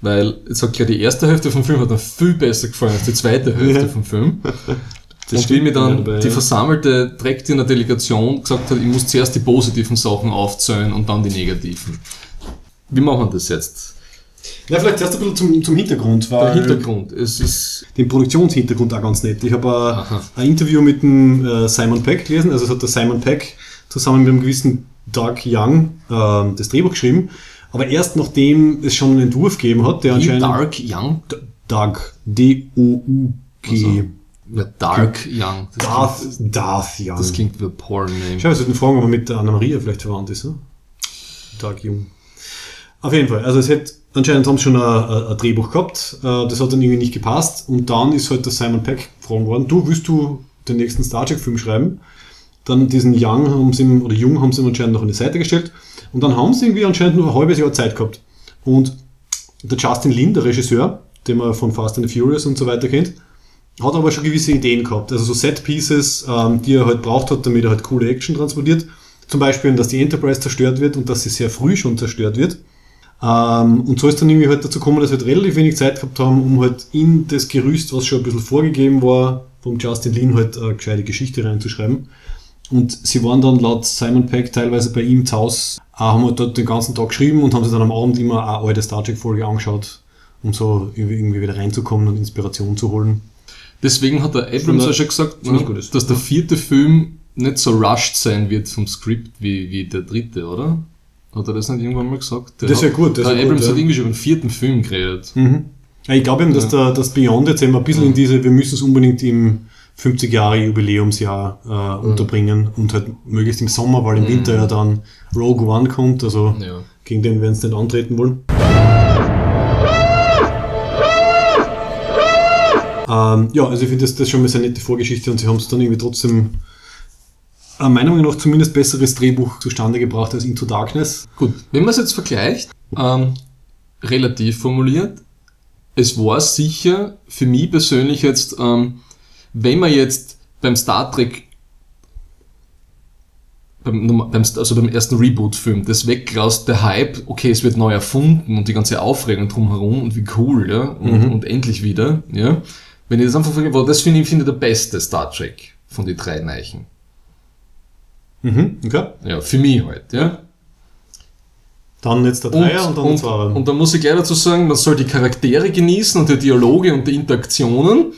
weil, ich sag ja, die erste Hälfte vom Film hat mir viel besser gefallen als die zweite Hälfte Ja. vom Film. Das stimmt mir dann dabei, die ja. versammelte Dreckdiener Delegation gesagt hat, ich muss zuerst die positiven Sachen aufzählen und dann die negativen. Wie machen wir das jetzt? Ja, vielleicht erst ein bisschen zum, zum Hintergrund, Der weil Hintergrund, es ist, den Produktionshintergrund auch ganz nett. Ich habe ein, ein Interview mit dem äh, Simon Peck gelesen, also es hat der Simon Peck zusammen mit einem gewissen Doug Young ähm, das Drehbuch geschrieben, aber erst nachdem es schon einen Entwurf gegeben hat, der wie anscheinend Dark Young. Doug D-O-U-G Ja, Dark Young. Das, Darth, klingt, Darth Young. das klingt wie ein Porn-Name. Schau, wir sollten fragen, ob er mit der Anna-Maria vielleicht verwandt ist. Ne? Doug Jung. Auf jeden Fall. Also es hätte, anscheinend haben sie schon ein, ein, Drehbuch gehabt. Äh, Das hat dann irgendwie nicht gepasst. Und dann ist halt der Simon Peck gefragt worden, du, willst du den nächsten Star Trek-Film schreiben? Dann diesen Young haben sie ihm, oder Jung haben sie ihm anscheinend noch an die Seite gestellt. Und dann haben sie irgendwie anscheinend nur ein halbes Jahr Zeit gehabt. Und der Justin Lin, der Regisseur, den man von Fast and the Furious und so weiter kennt, hat aber schon gewisse Ideen gehabt. Also so Set-Pieces, ähm, die er halt braucht hat, damit er halt coole Action transportiert. Zum Beispiel, dass die Enterprise zerstört wird und dass sie sehr früh schon zerstört wird. Ähm, und so ist dann irgendwie halt dazu gekommen, dass wir halt relativ wenig Zeit gehabt haben, um halt in das Gerüst, was schon ein bisschen vorgegeben war, vom Justin Lin halt eine gescheite Geschichte reinzuschreiben. Und sie waren dann laut Simon Peck teilweise bei ihm zu Hause, äh, haben halt dort den ganzen Tag geschrieben und haben sich dann am Abend immer eine alte Star Trek-Folge angeschaut, um so irgendwie wieder reinzukommen und Inspiration zu holen. Deswegen hat der Abrams ja schon gesagt, ne, ist. dass der vierte Film nicht so rushed sein wird vom Skript wie, wie der dritte, oder? Hat er das nicht irgendwann mal gesagt? Der Das wär hat- gut, das der Abrams gut, hat ja. irgendwie schon über den vierten Film geredet. Ja, ich glaube eben, dass der, das Beyond jetzt eben ein bisschen in diese, wir müssen es unbedingt im 50 Jahre Jubiläumsjahr äh, unterbringen und halt möglichst im Sommer, weil im Winter ja dann Rogue One kommt, also Ja. gegen den werden sie nicht antreten wollen. Ähm, ja, also ich finde das, das schon mal eine nette Vorgeschichte und sie haben es dann irgendwie trotzdem äh, meiner Meinung nach zumindest besseres Drehbuch zustande gebracht als Into Darkness. Gut, wenn man es jetzt vergleicht, ähm, relativ formuliert, es war sicher für mich persönlich jetzt, ähm, wenn man jetzt beim Star Trek, beim, also beim ersten Reboot-Film, das weglaust, der Hype, okay, es wird neu erfunden und die ganze Aufregung drumherum und wie cool, ja, und, und endlich wieder, ja. Wenn ich das einfach vergleiche, war das finde ich, finde ich der beste Star Trek von den drei Neichen. Mhm, okay. Ja, für mich halt, ja. Dann jetzt der Dreier und, dann der Zweier. und, und da muss ich gleich dazu sagen, man soll die Charaktere genießen und die Dialoge und die Interaktionen.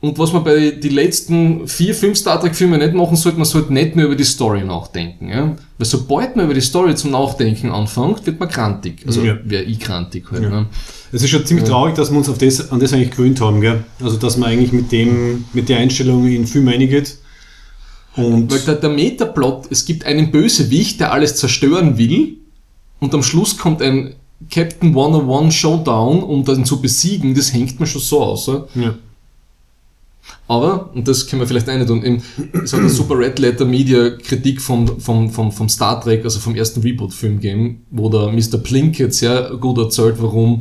Und was man bei die letzten vier, fünf Star Trek Filme nicht machen sollte, man sollte nicht mehr über die Story nachdenken. Ja? Weil sobald man über die Story zum Nachdenken anfängt, wird man krantig. Also Ja. wäre ich krantig halt. Ja. Ne? Es ist schon ziemlich traurig, dass wir uns auf das, an das eigentlich gewöhnt haben, gell? Also, dass man eigentlich mit dem, mit der Einstellung in Film reingeht. Und Weil der, der Metaplot, es gibt einen Bösewicht, der alles zerstören will und am Schluss kommt ein Captain 101 Showdown, um den zu besiegen, das hängt mir schon so aus. Ja? Aber, und das können wir vielleicht eine tun, im, es hat eine super Red Letter Media Kritik vom, vom, vom, vom Star Trek, also vom ersten Reboot-Film gegeben, wo der Mr. Plinkett sehr gut erzählt, warum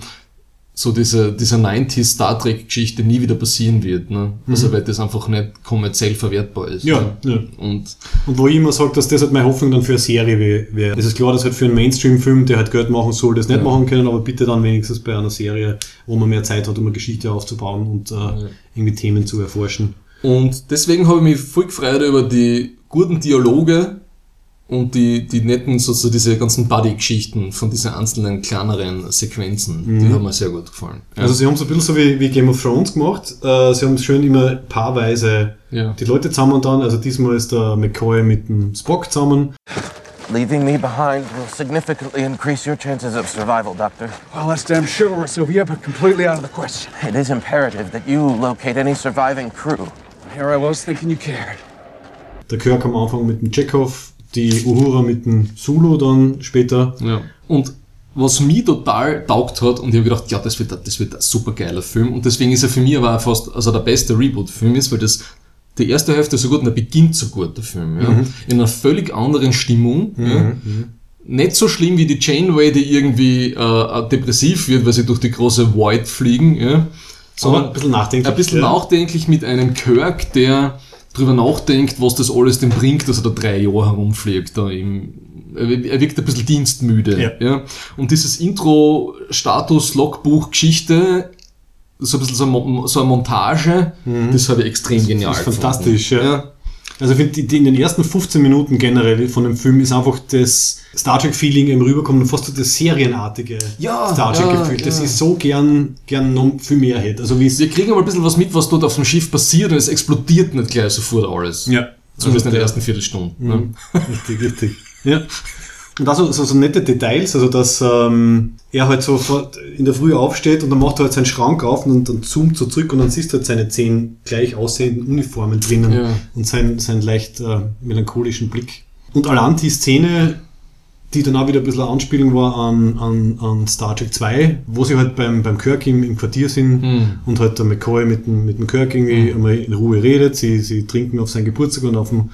so diese, diese 90s Star Trek Geschichte nie wieder passieren wird, ne? Also, weil das einfach nicht kommerziell verwertbar ist. Mhm. Ja, ne? ja. Und, Und wo ich immer sage, dass das halt meine Hoffnung dann für eine Serie wär- wäre. Es ist klar, dass halt für einen Mainstream-Film, der halt Geld machen soll, das nicht machen können, aber bitte dann wenigstens bei einer Serie, wo man mehr Zeit hat, um eine Geschichte aufzubauen und äh, irgendwie Themen zu erforschen. und deswegen habe ich mich voll gefreut über die guten Dialoge und die, die netten, sozusagen diese ganzen Buddy-Geschichten von diesen einzelnen kleineren Sequenzen. Die haben mir sehr gut gefallen. Ja. Also sie haben es ein bisschen so wie, wie Game of Thrones gemacht. Äh, sie haben schön immer paarweise Ja. die Leute zusammen dann. Also diesmal ist der McCoy mit dem Spock zusammen. Leaving me behind will significantly increase your chances of survival, Doctor. Well, that's damn sure, Sylvia, but completely out of the question. It is imperative that you locate any surviving crew. Here I was thinking you cared. Der Kirk am Anfang mit dem Chekhov, die Uhura mit dem Sulu dann später. Ja. Und was mich total taugt hat, und ich habe gedacht, ja, das wird, ein- das wird ein super geiler Film. Und deswegen ist er für mich aber auch fast, also der beste Reboot-Film ist, weil das, die erste Hälfte so gut und der beginnt so gut, der Film, ja. In einer völlig anderen Stimmung, ja. Nicht so schlimm wie die Janeway, die irgendwie äh, depressiv wird, weil sie durch die große Void fliegen, ja. sondern ein bisschen nachdenklich. Ein bisschen ja. nachdenklich mit einem Kirk, der drüber nachdenkt, was das alles dem bringt, dass er da drei Jahre herumfliegt. Da im, er wirkt ein bisschen dienstmüde. Ja. Und dieses Intro, Status, Logbuch, Geschichte, so ein bisschen so eine, Montage, das habe ich extrem genial Das ist fantastisch, ja. ja. Also ich finde, in den ersten 15 Minuten generell von dem Film ist einfach das Star Trek-Feeling im Rüberkommen, fast so das serienartige Ja, Star Trek-Gefühl, ja, das ja. ich so gern, gern noch viel mehr hätte. Also wie es Wir kriegen aber ein bisschen was mit, was dort auf dem Schiff passiert und es explodiert nicht gleich sofort alles. Ja. Zumindest in der Also ersten Viertelstunde. ne? Richtig, richtig. Ja. Und also so, so nette Details, also dass ähm, er halt so in der Früh aufsteht und dann macht er halt seinen Schrank auf und dann zoomt so zurück und dann siehst du halt seine zehn gleich aussehenden Uniformen drinnen Ja. und seinen, seinen leicht äh, melancholischen Blick. Und allein die Szene, die dann auch wieder ein bisschen eine Anspielung war an, an, an Star Trek 2, wo sie halt beim, beim Kirk im, im Quartier sind und halt der McCoy mit dem, mit dem Kirk irgendwie einmal in Ruhe redet. Sie, sie trinken auf seinen Geburtstag und auf dem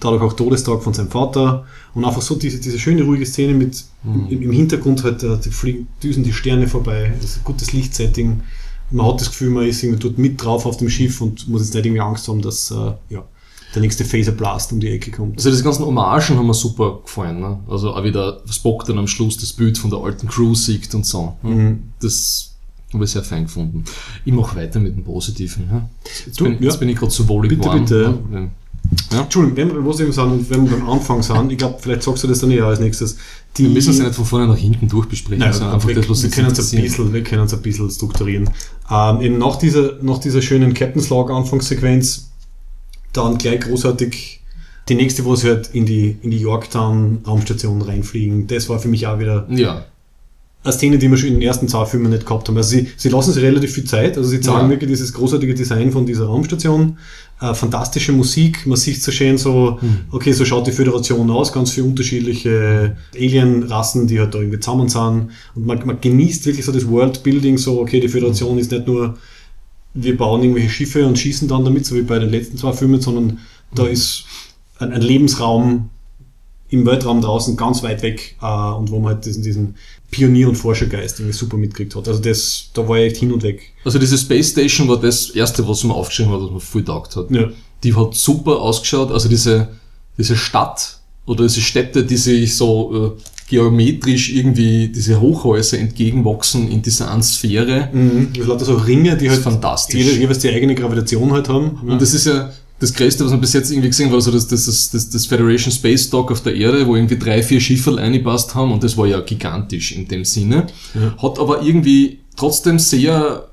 dadurch auch Todestag von seinem Vater und einfach so diese, diese schöne, ruhige Szene mit im, im Hintergrund halt, die fliegen, düsen die Sterne vorbei, das ist ein gutes Lichtsetting. Man hat das Gefühl, man ist irgendwie dort mit drauf auf dem Schiff und muss jetzt nicht irgendwie Angst haben, dass äh, ja, der nächste Phaserblast um die Ecke kommt. Also diese ganzen Hommagen haben mir super gefallen. Ne? Also auch wieder Spock dann am Schluss das Bild von der alten Crew sieht und so. Ne? Mhm. Das habe ich sehr fein gefunden. Ich mache weiter mit dem Positiven. Ja? Jetzt, Du, bin, ja. jetzt bin ich gerade so wohlig Bitte, warm. bitte. Ne? Entschuldigung, wenn wir, wo sind und wenn wir beim Anfang sind, ich glaube, vielleicht sagst du das dann eher als nächstes. Die, Wir müssen sie nicht von vorne nach hinten durchbesprechen, Nein, sondern einfach einfach wir, das, was wir können uns ein bisschen, wir können uns ein bisschen strukturieren. Ähm, eben nach dieser, nach dieser schönen Captain's Log Anfangssequenz, dann gleich großartig die nächste, wo sie halt in die, in die Yorktown Raumstation reinfliegen. Das war für mich auch wieder Ja, eine Szene, die wir schon in den ersten zwei Filmen nicht gehabt haben. Also sie, sie lassen sich relativ viel Zeit, also sie zeigen Ja. wirklich dieses großartige Design von dieser Raumstation, äh, fantastische Musik, man sieht so schön so, okay, so schaut die Föderation aus, ganz viele unterschiedliche Alien-Rassen, die halt da irgendwie zusammen sind. Und man, man genießt wirklich so das Worldbuilding, so, okay, die Föderation ist nicht nur, wir bauen irgendwelche Schiffe und schießen dann damit, so wie bei den letzten zwei Filmen, sondern da ist ein, ein Lebensraum im Weltraum draußen ganz weit weg äh, und wo man halt diesen, diesen Pionier- und Forschergeist irgendwie super mitgekriegt hat. Also das, da war ich echt hin und weg. also diese Space Station war das erste, was mir aufgeschrieben hat, was mir voll taugt hat. Ja. Die hat super ausgeschaut, also diese, diese Stadt oder diese Städte, die sich so äh, geometrisch irgendwie diese Hochhäuser entgegenwachsen in dieser einen Sphäre. Mhm. Das lauter so Ringe, die halt ist fantastisch. jede- jeweils die eigene Gravitation halt haben. Ja. Und das ist ja das Größte, was man bis jetzt irgendwie gesehen hat, war so das, das, das, das, Federation Space Dock auf der Erde, wo irgendwie drei, vier Schiffe eingepasst haben und das war ja gigantisch in dem Sinne. Hat aber irgendwie trotzdem sehr,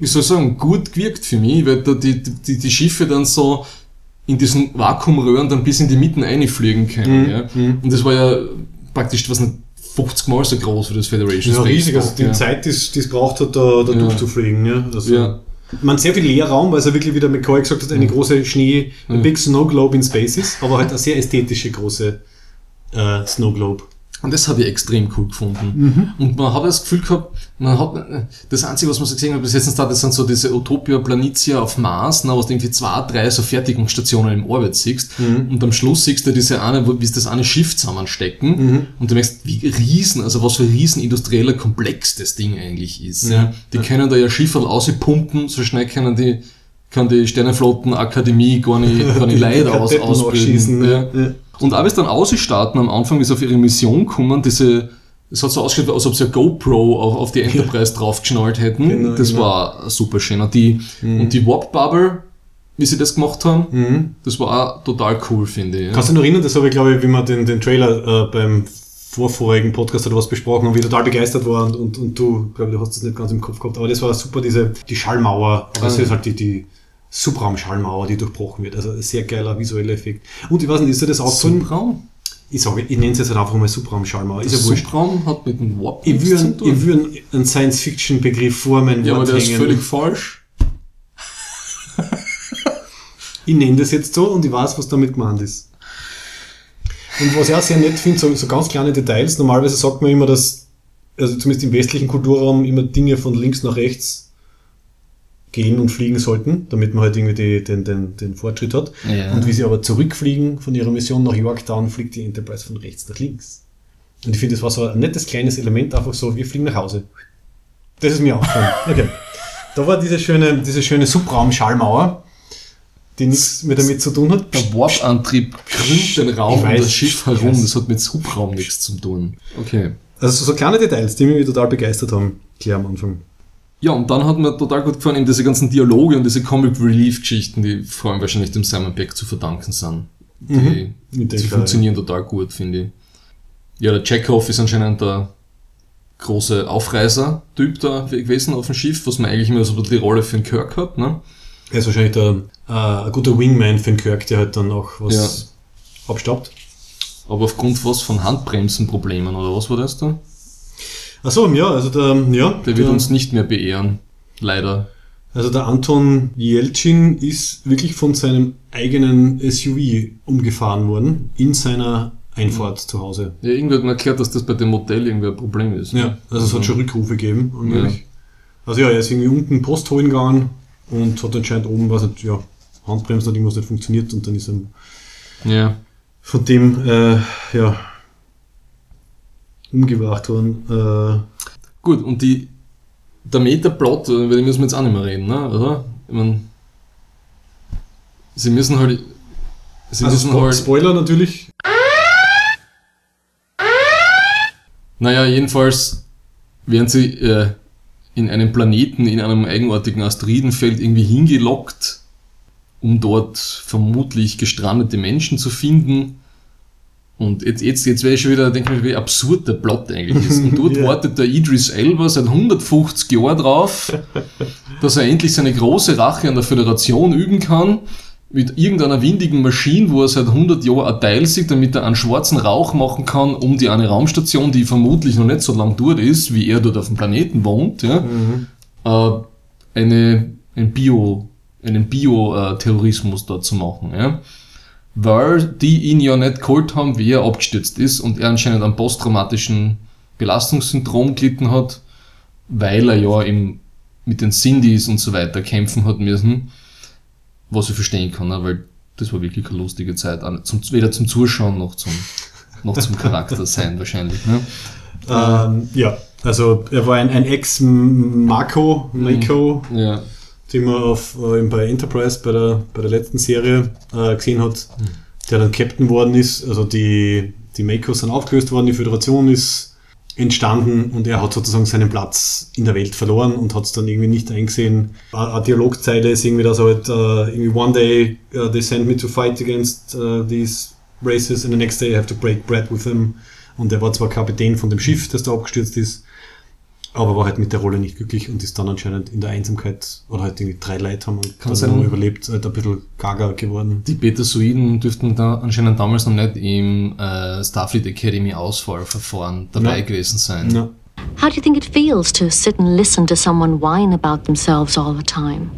wie soll ich sagen, gut gewirkt für mich, weil da die, die, die Schiffe dann so in diesen Vakuumröhren dann bis in die Mitten einfliegen können. Ja. Und das war ja praktisch was nicht 50 Mal so groß für das Federation ja, Space riesig, also die ja. Zeit, die es die es braucht hat, da, da Ja. durchzufliegen. Ja. Also, Ja. Man sehr viel Leerraum, weil es ja wirklich, wie der McCoy gesagt hat, eine große Schnee, ein Big Snow Globe in Space ist, aber halt eine sehr ästhetische große äh, Snow Globe. Und das habe ich extrem cool gefunden. Mhm. Und man hat das Gefühl gehabt, man hat, das Einzige, was man so gesehen hat bis jetzt, das sind so diese Utopia Planitia auf Mars, na, wo du irgendwie zwei, drei so Fertigungsstationen im Orbit siehst. Mhm. Und am Schluss siehst du diese eine, wo- wie sie das eine Schiff zusammenstecken. Mhm. Und du merkst, wie riesen, also was für ein riesen industrieller Komplex das Ding eigentlich ist. Ja. Die können da ja Schiffe auspumpen, so schnell können die, kann die Sternenflottenakademie gar nicht, gar nicht Leute aus, ausbilden. nachschießen, Ja. ja. Und auch wie es dann ausstarten am Anfang, wie sie auf ihre Mission kommen, diese, es hat so ausgeschaut, als ob sie eine GoPro auf, auf die Enterprise draufgeschnallt hätten. Genau, das genau. war super schön. Und die, und die Warp Bubble, wie sie das gemacht haben, das war auch total cool, finde ich. Ja. Kannst du dich noch erinnern, das habe ich, glaube ich, wie wir den, den Trailer äh, beim vorvorigen Podcast oder was besprochen haben, wie total begeistert war und, und, und du, glaube ich, du hast das nicht ganz im Kopf gehabt, aber das war super, diese, die Schallmauer, aber es Ah, ist halt die, die Subraum-Schallmauer, die durchbrochen wird, also ein sehr geiler visueller Effekt. Und ich weiß nicht, ist dir das aufgefallen? Subraum? Ich sage, ich nenne es jetzt halt einfach mal Subraum-Schallmauer, ist ja wurscht. Subraum hat mit dem Warp Ich würde zu tun. ich würd einen Science-Fiction-Begriff vor meinen ja, aber Wort der ist hängen. völlig falsch. Ich nenne das jetzt so und ich weiß, was damit gemeint ist. Und was ich auch sehr nett finde, so, so ganz kleine Details. Normalerweise sagt man immer, dass, also zumindest im westlichen Kulturraum, immer Dinge von links nach rechts gehen und fliegen sollten, damit man halt irgendwie die, den, den, den Fortschritt hat. Ja. Und wie sie aber zurückfliegen von ihrer Mission nach Yorktown, fliegt die Enterprise von rechts nach links. Und ich finde, das war so ein nettes kleines Element, einfach so, wir fliegen nach Hause. Das ist mir aufgefallen. Okay. Da war diese schöne, diese schöne Subraum-Schallmauer, die nichts mehr damit zu tun hat. Der Warp-Antrieb krümmt den Raum um das Schiff herum. Das hat mit Hubraum nichts zu tun. Okay. Also so kleine Details, die mich total begeistert haben, klar am Anfang. Ja, und dann hat mir total gut gefallen, eben diese ganzen Dialoge und diese Comic Relief Geschichten, die vor allem wahrscheinlich dem Simon Beck zu verdanken sind. Die, Mhm. Die funktionieren total gut, finde ich. Ja, der Chekhov ist anscheinend der große Aufreißer-Typ da gewesen auf dem Schiff, was man eigentlich immer so die Rolle für den Kirk hat, ne? Er ist wahrscheinlich der, äh, ein guter Wingman für den Kirk, der halt dann auch was abstaubt. Aber aufgrund was von Handbremsenproblemen oder was war das da? Achso, ja, also der, ja, Der wird uns nicht mehr beehren. Leider. also der Anton Jeltsin ist wirklich von seinem eigenen SUV umgefahren worden, in seiner Einfahrt zu Hause. Ja, irgendwer hat mir erklärt, dass das bei dem Modell irgendwie ein Problem ist. ne? Ja, also es hat schon Rückrufe gegeben. Ja. Also ja, er ist irgendwie unten Post holen gegangen und hat anscheinend oben, was nicht, ja, Handbremse hat irgendwas nicht funktioniert und dann ist er Ja. von dem, äh, ja, umgebracht worden. Äh, Gut, und die, der Metaplot, über den müssen wir jetzt auch nicht mehr reden, ne? oder? Ich mein, sie müssen halt. Sie also müssen Spo halt. Spoiler natürlich. Naja, jedenfalls werden sie äh, in einem Planeten, in einem eigenartigen Asteroidenfeld irgendwie hingelockt, um dort vermutlich gestrandete Menschen zu finden. Und jetzt, jetzt, jetzt wäre ich schon wieder, denke ich mir, wie absurd der Plot eigentlich ist. Und dort Ja. wartet der Idris Elba seit 150 Jahren drauf, dass er endlich seine große Rache an der Föderation üben kann, mit irgendeiner windigen Maschine, wo er seit 100 Jahren ein Teil sieht, damit er einen schwarzen Rauch machen kann, um die eine Raumstation, die vermutlich noch nicht so lang dort ist, wie er dort auf dem Planeten wohnt, ja, äh, eine, ein Bio, einen Bio-Terrorismus da zu machen, ja. Weil die ihn ja nicht geholt haben, wie er abgestürzt ist und er anscheinend an posttraumatischen Belastungssyndrom gelitten hat, weil er ja im, mit den Sindis und so weiter kämpfen hat müssen, was ich verstehen kann, ne? weil das war wirklich eine lustige Zeit, zum, weder zum Zuschauen noch zum, noch zum Charakter sein wahrscheinlich. Ne? Ähm, ja, also er war ein, ein Ex-Marco, Mako, Ja. Den man auf, äh, bei Enterprise bei der, bei der letzten Serie äh, gesehen hat, der dann Captain worden ist. Also die, die Makos sind aufgelöst worden, die Föderation ist entstanden und er hat sozusagen seinen Platz in der Welt verloren und hat es dann irgendwie nicht eingesehen. Eine eine Dialogzeile ist irgendwie, dass er halt äh, irgendwie one day uh, they send me to fight against uh, these races and the next day I have to break bread with them. Und er war zwar Kapitän von dem Schiff, das da abgestürzt ist, aber war halt mit der Rolle nicht glücklich und ist dann anscheinend in der Einsamkeit, oder halt irgendwie drei Leute haben und Kann dann sein. überlebt, halt ein bisschen gaga geworden. Die Betasoiden dürften da anscheinend damals noch nicht im äh, Starfleet Academy Auswahlverfahren dabei Ja. gewesen sein. Ja. How do you think it feels to sit and listen to someone whine about themselves all the time?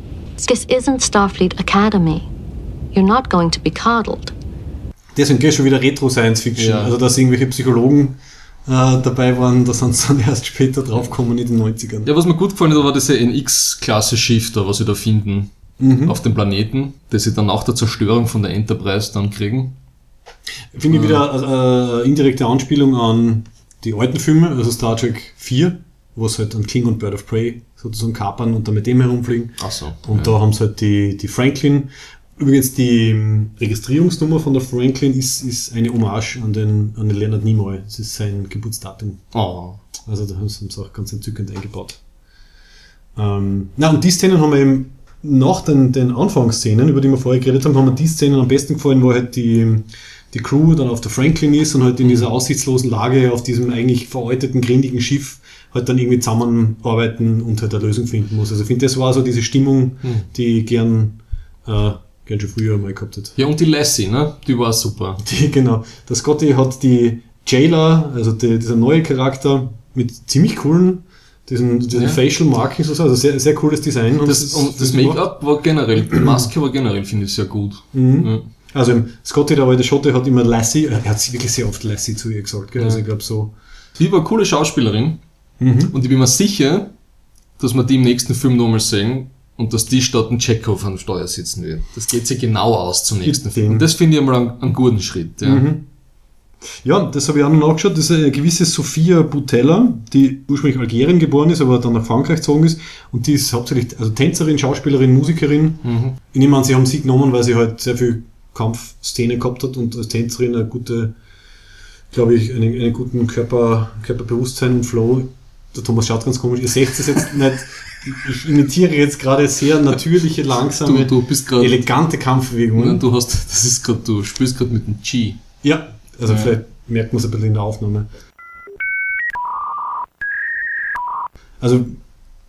This isn't Starfleet Academy. You're not going to be coddled. Deswegen geht schon wieder Retro-Science-Fiction. Ja. Also, dass irgendwelche Psychologen äh, dabei waren, da sind sie dann erst später draufgekommen in den 90ern. Ja, was mir gut gefallen hat, war diese NX-Klasse-Schiff da, was sie da finden auf dem Planeten, das sie dann nach der Zerstörung von der Enterprise dann kriegen. Finde ich wieder äh, äh, indirekte Anspielung an die alten Filme, also Star Trek 4, wo es halt an King und Bird of Prey sozusagen kapern und dann mit dem herumfliegen. Ach so. Und da haben sie halt die, die Franklin. Übrigens, die ähm, Registrierungsnummer von der Franklin ist, ist eine Hommage an den, an den Leonard Nimoy. Das ist sein Geburtsdatum. Oh. Also da haben sie es auch ganz entzückend eingebaut. Ähm, na, und die Szenen haben wir eben nach den, den Anfangsszenen, über die wir vorher geredet haben, haben mir die Szenen am besten gefallen, wo halt die, die Crew dann auf der Franklin ist und halt in dieser aussichtslosen Lage auf diesem eigentlich veralteten, grindigen Schiff halt dann irgendwie zusammenarbeiten und halt eine Lösung finden muss. Also ich finde, das war so diese Stimmung, die ich gern, äh, gern schon früher mal gehabt hätte. Ja, und die Lassie, ne? Die war super. Die, genau. Der Scotty hat die Jailer, also die, dieser neue Charakter, mit ziemlich coolen, diesen, diesen Ja. Facial Markings und so, also sehr, sehr cooles Design. Das, und das sie gemacht. Make-up war generell, die Maske war generell, finde ich, sehr gut. Ja. Also im Scotty, der alte Schotte, hat immer Lassie, er hat sie wirklich sehr oft Lassie zu ihr gesagt, gell? also ich glaube so. Die war eine coole Schauspielerin und ich bin mir sicher, dass wir die im nächsten Film nochmal sehen und dass die statt ein Chekhov am Steuer sitzen wird. Das geht sich genau aus zum nächsten Film. Und das finde ich einmal einen, einen guten Schritt. Ja. Ja, das habe ich auch noch nachgeschaut. Das ist eine gewisse Sophia Butella, die ursprünglich Algerien geboren ist, aber dann nach Frankreich gezogen ist. Und die ist hauptsächlich also Tänzerin, Schauspielerin, Musikerin. Ich nehme an, sie haben sie genommen, weil sie halt sehr viel Kampfszene gehabt hat und als Tänzerin eine gute, glaube ich, einen, einen guten Körper, Körperbewusstsein und Flow. Der Thomas schaut ganz komisch. Ihr seht es jetzt nicht. Ich imitiere jetzt gerade sehr natürliche, langsame, Du- du grad- elegante Kampfbewegungen. Du hast, das ist gerade, du spielst gerade mit dem G. Ja, also Ja. vielleicht merkt man es ein bisschen in der Aufnahme. Also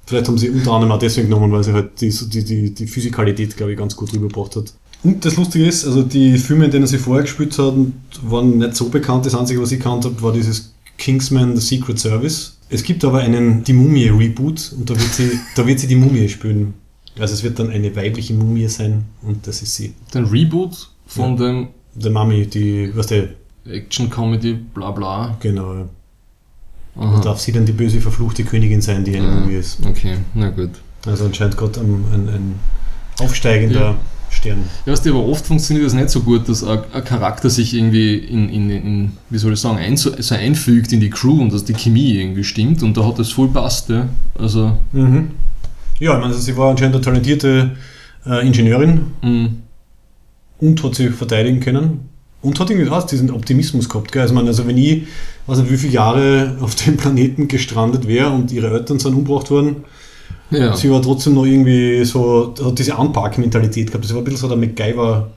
vielleicht haben sie unter anderem auch deswegen genommen, weil sie halt die, die, die, die Physikalität, glaube ich, ganz gut rübergebracht hat. Und das Lustige ist, also die Filme, in denen sie vorher gespielt hat, waren nicht so bekannt. Das Einzige, was ich kannt habe, war dieses Kingsman The Secret Service. Es gibt aber einen Die Mumie Reboot und da wird sie, da wird sie die Mumie spielen. Also es wird dann eine weibliche Mumie sein und das ist sie. Den Reboot von dem Der Mami, die, was der, Action-Comedy, bla bla. genau, ja. Und darf sie dann die böse verfluchte Königin sein, die eine Ja. Mumie ist. Okay, na gut. Also anscheinend gerade ein, ein, ein aufsteigender Ja. Stern. Ja, weißt du, aber oft funktioniert das nicht so gut, dass ein, ein Charakter sich irgendwie in, in, in, wie soll ich sagen, ein, so, einfügt in die Crew und dass die Chemie irgendwie stimmt und da hat das voll passt, ja. Also, Mhm. Ja, ich meine, sie war anscheinend eine talentierte äh, Ingenieurin mh, und hat sie verteidigen können. Und hat irgendwie auch diesen Optimismus gehabt. Gell? Also, meine, also wenn ich, weiß nicht, wie viele Jahre auf dem Planeten gestrandet wäre und ihre Eltern sind umgebracht worden, ja. sie war trotzdem noch irgendwie so, hat diese Anpack-Mentalität gehabt. Das war ein bisschen so der MacGyver,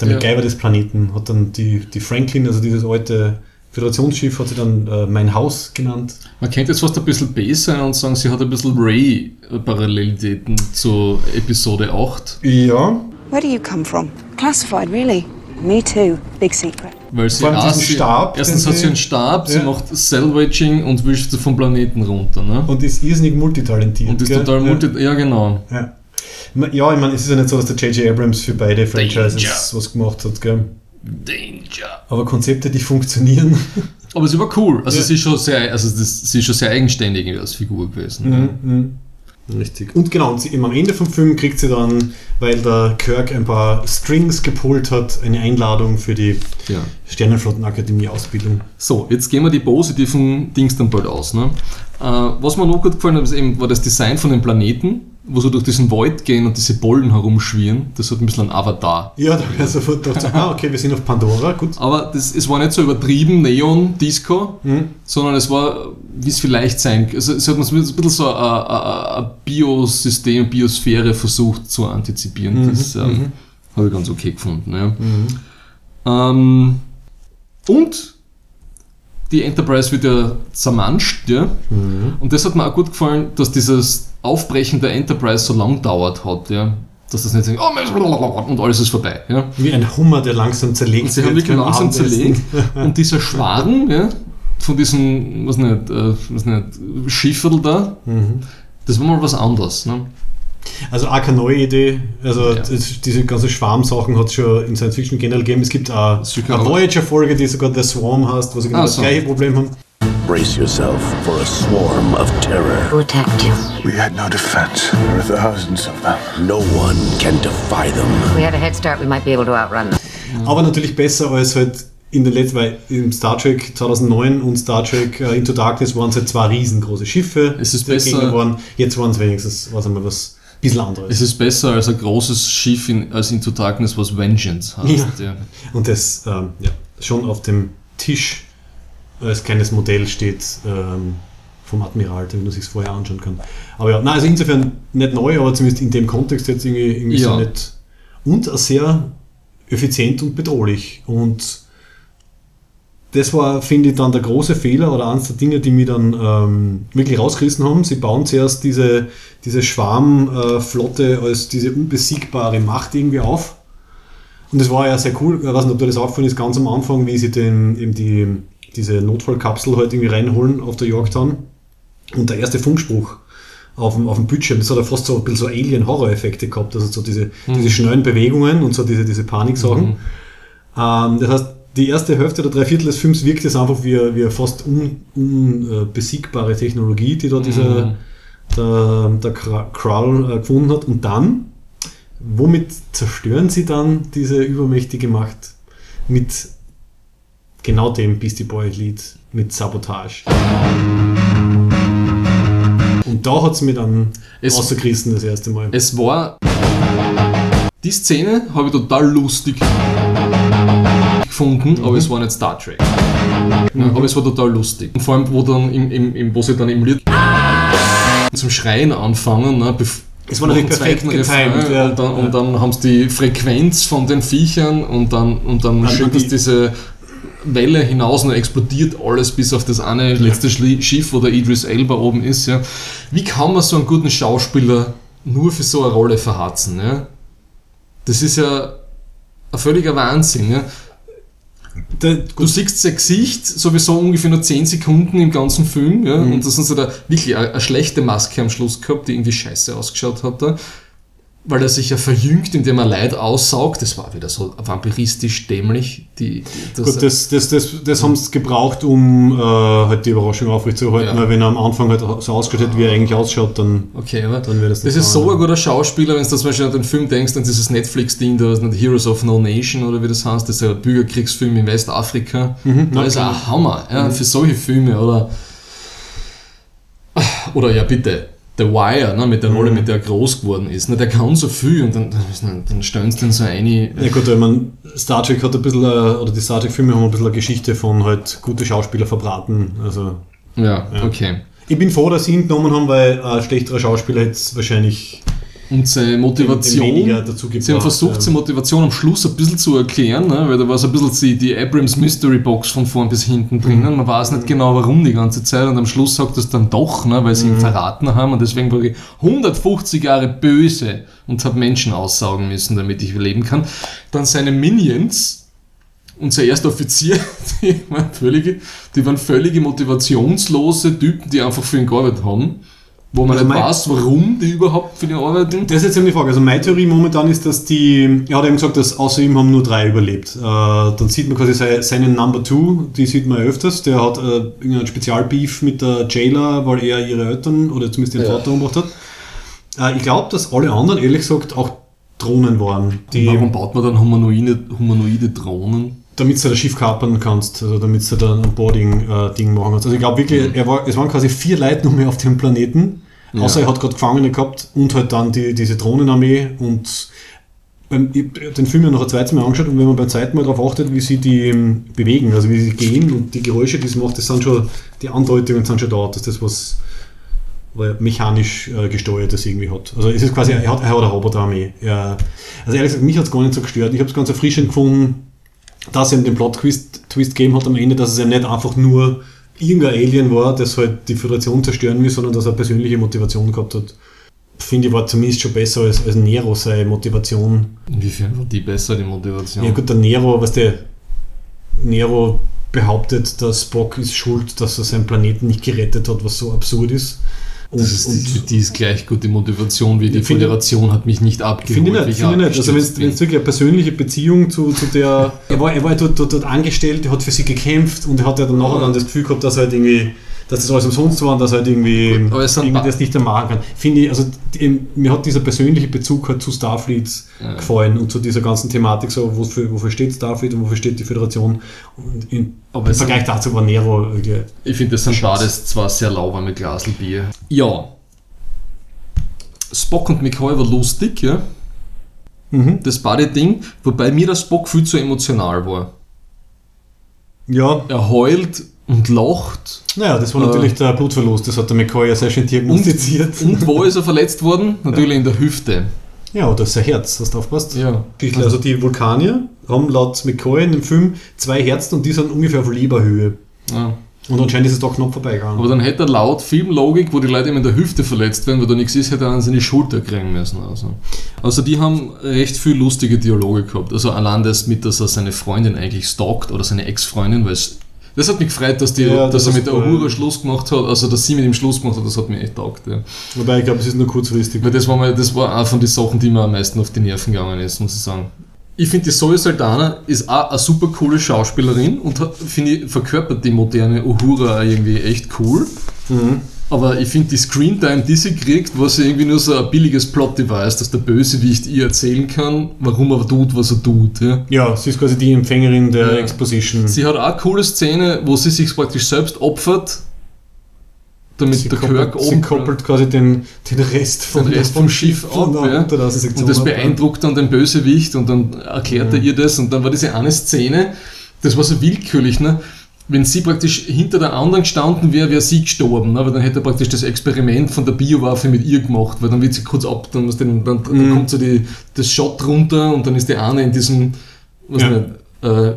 der Ja. MacGyver des Planeten. Hat dann die, die Franklin, also dieses alte Föderationsschiff, hat sie dann äh, mein Haus genannt. Man könnte jetzt fast ein bisschen base sein und sagen, sie hat ein bisschen Ray-Parallelitäten zu Episode 8, Ja. Where do you come from? Classified, really? Me too. Big secret. Weil sie Vor allem diesen sie- Stab, Erstens hat sie sie- einen Stab, sie Ja. macht Salvaging und wischt vom Planeten runter, ne? Und ist irrsinnig multitalentiert. Und ist gell? total ja. multi... Ja, genau. Ja. Ja, ich meine, es ist ja nicht so, dass der J.J. Abrams für beide Franchises Danger. was gemacht hat, gell? Danger. Aber Konzepte, die funktionieren. Aber sie war cool. Also Ja. sie ist schon sehr, also das, sie ist schon sehr eigenständig als Figur gewesen. ne? Mhm. Richtig. Und genau, und sie, eben am Ende vom Film kriegt sie dann, weil der Kirk ein paar Strings gepult hat, eine Einladung für die Ja. Sternenflottenakademie-Ausbildung. So, jetzt gehen wir die positiven Dings dann bald aus. Ne? Äh, was mir noch gut gefallen hat, ist eben, war das Design von den Planeten, wo sie durch diesen Void gehen und diese Bollen herumschwirren. Das hat ein bisschen ein Avatar. Ja, da wäre sofort gedacht, ah, okay, wir sind auf Pandora, gut. Aber das, es war nicht so übertrieben Neon-Disco, Mhm. sondern es war, wie es vielleicht sein also Es hat uns ein bisschen so ein, Biosystem, Biosphäre versucht zu antizipieren. Mhm. Das ähm, habe ich ganz okay gefunden. Ja. Ähm, und die Enterprise wird ja zermanscht, ja. Mhm. Und das hat mir auch gut gefallen, dass dieses Aufbrechen der Enterprise so lang dauert hat, ja. Dass das nicht so, oh, und alles ist vorbei, ja. Wie ein Hummer, der langsam zerlegt Und sie haben wirklich langsam Abendessen. zerlegt. Und dieser Schwaden, ja, von diesem, was nicht, äh, was nicht, Schifferl da, Mhm. das war mal was anderes. Ne? Also auch keine neue Idee. Also Ja. diese ganze Schwarmsachen hat es schon in Science Fiction generell gegeben. Es gibt auch eine. Voyager-Folge, die sogar The Swarm heißt, wo sie genau Ah, das so. gleiche Problem haben. Brace yourself for a swarm of terror. Who attacked you? We had no defense. There were thousands of them. No one can defy them. we had a head start, we might be able to outrun them. Aber natürlich besser als halt in den letzten, weil im Star Trek 2009 und Star Trek äh, Into Darkness waren es halt zwei riesengroße Schiffe. Es ist besser- Waren. Jetzt waren es wenigstens, was einmal was bisschen anderes. Es ist besser als ein großes Schiff in, als Into Darkness, was Vengeance heißt. Ja. Und das ähm, ja, schon auf dem Tisch als kleines Modell steht ähm, vom Admiral, damit man sich vorher anschauen kann. Aber ja, nein, also insofern nicht neu, aber zumindest in dem Kontext jetzt irgendwie, irgendwie Ja. so nicht. Und sehr effizient und bedrohlich. Und das war, finde ich, dann der große Fehler oder eines der Dinge, die mich dann ähm, wirklich rausgerissen haben. Sie bauen zuerst diese, diese Schwarmflotte als diese unbesiegbare Macht irgendwie auf. Und das war ja sehr cool. Ich weiß nicht, ob dir das aufgefallen ist, ganz am Anfang, wie sie den, eben die, diese Notfallkapsel halt irgendwie reinholen auf der Yorktown. Und der erste Funkspruch auf dem, auf dem Bildschirm, das hat ja fast so ein bisschen so Alien-Horror-Effekte gehabt. Also so diese, diese schnellen Bewegungen und so diese, diese Paniksachen. Ähm, das heißt, die erste Hälfte oder drei Viertel des Films wirkt es einfach wie, eine- wie eine fast un- unbesiegbare Technologie, die da dieser, der, der Kra- Krull äh, gefunden hat. Und dann, womit zerstören sie dann diese übermächtige Macht? Mit genau dem Beastie Boy Lied mit Sabotage. Und da hat es mich dann Es- rausgerissen das erste Mal. Es war. Die Szene habe ich total lustig gefunden, aber es war nicht Star Trek. Ja, aber es war total lustig. Und vor allem, wo, dann im, im, im, wo sie dann im Lied zum Schreien anfangen, ne, Es war natürlich perfekt getimed, ja. und, dann, und dann haben sie die Frequenz von den Viechern und dann, und dann Dann schickt die- es diese Welle hinaus und explodiert alles bis auf das eine letzte Schiff, wo der Idris Elba oben ist. Ja. Wie kann man so einen guten Schauspieler nur für so eine Rolle verhatzen? Ja? Das ist ja ein völliger Wahnsinn. Ja? Du siehst sein Gesicht sowieso ungefähr nur 10 Sekunden im ganzen Film, ja, Mhm. und das ist da wirklich eine, eine schlechte Maske am Schluss gehabt, die irgendwie scheiße ausgeschaut hat, da, weil er sich ja verjüngt, indem er Leid aussaugt. Das war wieder so vampiristisch dämlich. Die, die, Gut, das, das, das, das haben sie gebraucht, um äh, halt die Überraschung aufrechtzuerhalten, Ja. weil wenn er am Anfang halt so ausgeschaut hat, wie er eigentlich ausschaut, dann, Okay, aber dann wäre das das nicht ist so ein guter Schauspieler, wenn du zum Beispiel an den Film denkst, an dieses Netflix-Ding, da ist nicht Heroes of No Nation oder wie das heißt, das ist ein Bürgerkriegsfilm in Westafrika. Mhm, da ja, ist er ein Hammer, ja, Mhm. für solche Filme oder oder ja bitte, The Wire, ne, mit der Rolle, Mhm. mit der er groß geworden ist, ne, der kann so viel und dann, dann, dann stellen sie den so ein. Ja gut, ich meine, Star Trek hat ein bisschen, äh, oder die Star Trek-Filme haben ein bisschen eine Geschichte von halt gute Schauspieler verbraten. Also, Ja, okay. Ich bin froh, dass sie ihn genommen haben, weil ein schlechterer Schauspieler hätte es wahrscheinlich Und seine Motivation. dazu Sie haben versucht, ja. seine Motivation am Schluss ein bisschen zu erklären, ne? weil da war so ein bisschen die, die Abrams Mystery Box von vorn bis hinten drinnen. Man weiß nicht genau warum die ganze Zeit und am Schluss sagt es dann doch, ne? weil sie ihn verraten haben und deswegen war ich 150 Jahre böse und habe Menschen aussaugen müssen, damit ich leben kann. Dann seine Minions und sein erster Offizier, die waren völlige, die waren völlige motivationslose Typen, die einfach für ihn gearbeitet haben. Wo man Also nicht mein- weiß, warum die überhaupt für ihn arbeiten. Das ist jetzt eben die Frage. Also meine Theorie momentan ist, dass die, er hat eben gesagt, dass außer ihm haben nur drei überlebt. Äh, dann sieht man quasi seine, seinen Number Two, die sieht man ja öfters. Der hat äh, irgendeinen Spezialbeef mit der Jailer, weil er ihre Eltern oder zumindest ihren Ja. Vater umgebracht hat. Äh, ich glaube, dass alle anderen, ehrlich gesagt, auch Drohnen waren. Die, Warum baut man dann humanoide, humanoide Drohnen? Damit du das Schiff kapern kannst, also damit du dann ein Boarding-Ding machen kannst. Also ich glaube wirklich, er war, es waren quasi vier Leute nur mehr auf dem Planeten, Ja. außer er hat gerade Gefangene gehabt und halt dann die, diese Drohnenarmee und beim, ich hab den Film ja noch ein zweites Mal angeschaut und wenn man beim zweiten Mal darauf achtet, wie sie die ähm, bewegen, also wie sie gehen und die Geräusche, die sie macht, das sind schon, die Andeutungen sind schon da, dass das was er mechanisch äh, gesteuertes irgendwie hat. Also es ist quasi, er hat, er hat eine Roboterarmee. Er, also ehrlich gesagt, mich hat es gar nicht so gestört. Ich habe es ganz erfrischend gefunden, dass er den Plot-Twist Twist gegeben hat am Ende, dass es ja nicht einfach nur irgendein Alien war, das halt die Föderation zerstören will, sondern dass er persönliche Motivation gehabt hat. Finde ich, war zumindest schon besser als, als Nero seine Motivation. Inwiefern war die besser, die Motivation? Ja gut, der Nero, was der Nero behauptet, dass Spock ist schuld, dass er seinen Planeten nicht gerettet hat, was so absurd ist. Und, das ist, die, die ist gleich gut, die Motivation, wie die finde- Föderation hat mich nicht abgeholt. Finde ich nicht, finde ich nicht. Also wenn es wirklich eine persönliche Beziehung zu, zu der... Er war, er war dort, dort, dort angestellt, er hat für sie gekämpft und er hat ja dann nachher dann das Gefühl gehabt, dass er halt irgendwie... Dass das alles umsonst war und dass halt irgendwie, sind irgendwie das nicht mehr machen kann. Finde ich, also die, mir hat dieser persönliche Bezug halt zu Starfleet Ja. gefallen und zu dieser ganzen Thematik, so wofür, wofür steht Starfleet und wofür steht die Föderation. Und in, Aber im Vergleich dazu war Nero irgendwie... Ich finde, das sind beides zwar sehr lauwarme Glaselbier. Ja. Spock und McCoy war lustig, ja. Mhm. Das Buddy-Ding, wobei mir der Spock viel zu emotional war. Ja, Er heult und lacht. naja, das war Äh, natürlich der Blutverlust, das hat der McCoy ja sehr schön diagnostiziert. Und wo ist er verletzt worden? Natürlich in der Hüfte. Ja, oder sein Herz, hast du aufgepasst? Ja. Also die Vulkanier haben laut McCoy in dem Film zwei Herzen und die sind ungefähr auf Leberhöhe. ja. Und anscheinend ist es da knapp vorbeigegangen. Aber dann hätte er laut Filmlogik, wo die Leute ihm in der Hüfte verletzt werden, weil da nichts ist, hätte er an seine Schulter kriegen müssen. Also. also die haben recht viel lustige Dialoge gehabt. Also allein das mit, dass er seine Freundin eigentlich stalkt oder seine Ex-Freundin, weil es das hat mich gefreut, dass, die, Ja, dass das er mit der. Uhura Schluss gemacht hat, also dass sie mit ihm Schluss gemacht hat, das hat mir echt taugt. Ja. Wobei ich glaube, es ist nur kurzfristig. Weil das war, mal, das war auch von den Sachen, die mir am meisten auf die Nerven gegangen ist, muss ich sagen. Ich finde, die Zoe Saldana ist auch eine super coole Schauspielerin und finde verkörpert die moderne Uhura irgendwie echt cool. Mhm. Aber ich finde, die Screentime, die sie kriegt, war sie irgendwie nur so ein billiges Plot-Device, dass der Bösewicht ihr erzählen kann, warum er tut, was er tut. Ja, Ja, sie ist quasi die Empfängerin der Ja. Exposition. Sie hat auch eine coole Szene, wo sie sich praktisch selbst opfert, damit Sie der koppelt, Kirk sie oben koppelt quasi den, den Rest den von, Rest vom Schiff von ab. Ja. Und das beeindruckt dann den Bösewicht und dann erklärt er ihr das und dann war diese eine Szene, das war so willkürlich, ne? Wenn sie praktisch hinter der anderen gestanden wäre, wäre sie gestorben, ne? weil dann hätte er praktisch das Experiment von der Biowaffe mit ihr gemacht, weil dann wird sie kurz ab, dann, dann, dann, dann Mhm. kommt so die, das Shot runter und dann ist die eine in diesem, was Ja. nicht, äh,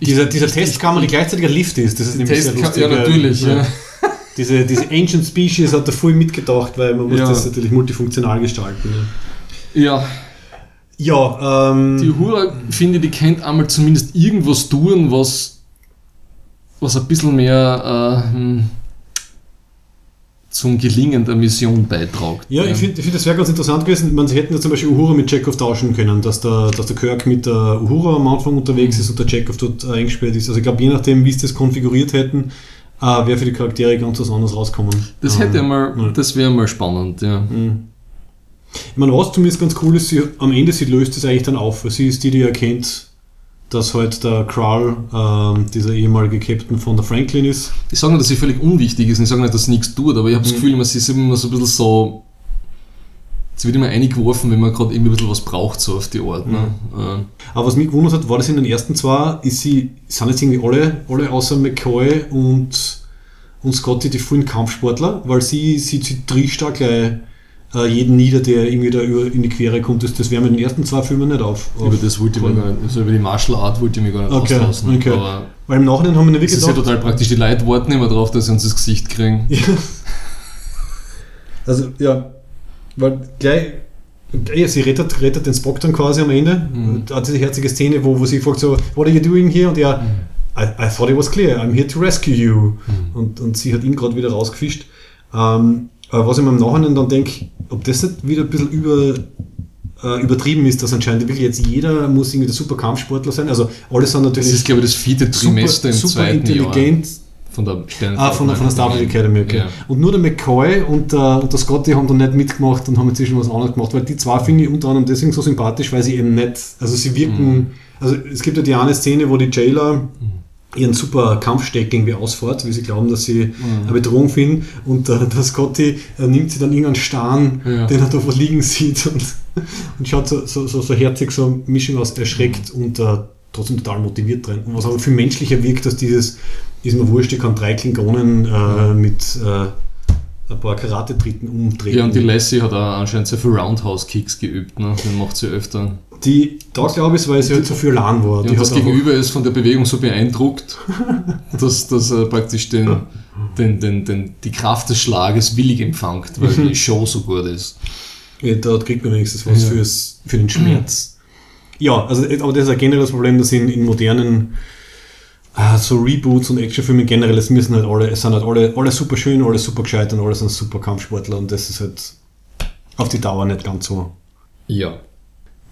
Dieser, dieser Testkammer, die gleichzeitig ein Lift ist, das ist nämlich sehr Testka- lustig. ja, natürlich, ja. Diese, diese Ancient Species hat er voll mitgedacht, weil man muss Ja. das natürlich multifunktional gestalten. ja, Ja, ähm, Die Uhura, finde ich, die kennt einmal zumindest irgendwas tun, was, was ein bisschen mehr äh, hm, zum Gelingen der Mission beitragt. Ja, ich finde, find, das wäre ganz interessant gewesen. Man, sie hätten ja zum Beispiel Uhura mit Chekhov tauschen können, dass der, dass der Kirk mit der Uhura am Anfang unterwegs ist und der Chekhov dort äh, eingesperrt ist. Also ich glaube, je nachdem, wie sie das konfiguriert hätten, äh, wäre für die Charaktere ganz was anderes rauskommen. Das Ähm, hätte mal, ja. das wäre mal spannend, ja. Ich meine, was zumindest ganz cool ist, sie, am Ende sie löst es eigentlich dann auf. Sie ist die, die erkennt, dass halt der Kral, ähm, dieser ehemalige Captain von der Franklin ist. Ich sage nicht, dass sie völlig unwichtig ist, ich sage nicht, dass sie nichts tut, aber ich habe Mhm. das Gefühl, man ist immer so ein bisschen so. Es wird immer eingeworfen, wenn man gerade irgendwie ein bisschen was braucht, so auf die Art. Ne? Mhm. Äh, Aber was mich gewundert hat, war das in den ersten zwei, ist sie, sind jetzt irgendwie alle, alle außer McCoy und, und Scotty die vollen Kampfsportler, weil sie, sie, sie tricht da gleich äh, jeden nieder, der irgendwie da über, in die Quere kommt. Das, das wäre mit den ersten zwei Filmen nicht auf. über das wollte ich mir gar nicht, also über die Martial Art wollte ich mich gar nicht Okay, auslassen. okay. Aber Weil im Nachhinein haben wir wirklich ist ja gedacht, total praktisch, die Leute warten immer drauf, dass sie uns das Gesicht kriegen. Also, ja, weil gleich, ja, sie rettet, rettet den Spock dann quasi am Ende. Mhm. Da hat diese herzige Szene, wo, wo sie fragt so, what are you doing here? Und er, I, I thought it was clear, I'm here to rescue you. Mhm. Und, und sie hat ihn gerade wieder rausgefischt. Ähm, was ich mir im Nachhinein dann denke, ob das nicht wieder ein bisschen über, äh, übertrieben ist, dass anscheinend wirklich jetzt jeder muss irgendwie der super Kampfsportler sein. Also alle sind natürlich Das ist, glaube ich, das vierte Trimester im super zweiten intelligent. Jahr. Von der Ah, von, der- von der Starfleet Academy, okay. Ja. Und nur der McCoy und der, und der Scotty haben da nicht mitgemacht und haben inzwischen was anderes gemacht, weil die zwei finde ich unter anderem deswegen so sympathisch, weil sie eben nicht, also sie wirken, Mhm. also es gibt ja die eine Szene, wo die Jailer ihren super Kampfsteck irgendwie ausfährt, wie sie glauben, dass sie Mhm. eine Bedrohung finden und der, der Scotty äh, nimmt sie dann irgendeinen Stern, Ja. den er da liegen sieht und, und schaut so, so, so, so herzig, so eine Mischung aus erschreckt Mhm. und äh, trotzdem total motiviert drin. Und was aber viel menschlicher wirkt, als dieses, ist mir wurscht, ich kann drei Klingonen äh, mit äh, ein paar Karate-Tritten umdrehen. Ja, und die Lassie hat auch anscheinend sehr viel Roundhouse-Kicks geübt, ne? Den macht sie öfter. Die, da glaube ich, weil sie halt so viel LAN war. Ja, das Gegenüber ist von der Bewegung so beeindruckt, dass, dass er praktisch den, den, den, den, die Kraft des Schlages willig empfängt, weil die Show so gut ist. Ja, da kriegt man wenigstens was Ja. fürs, für den Schmerz. Ja, also, aber das ist ein generelles Problem, dass in, in modernen ah, so Reboots und Actionfilmen generell, es müssen halt alle, es sind halt alle, alle super schön, alle super gescheit und alle sind super Kampfsportler und das ist halt auf die Dauer nicht ganz so. Ja.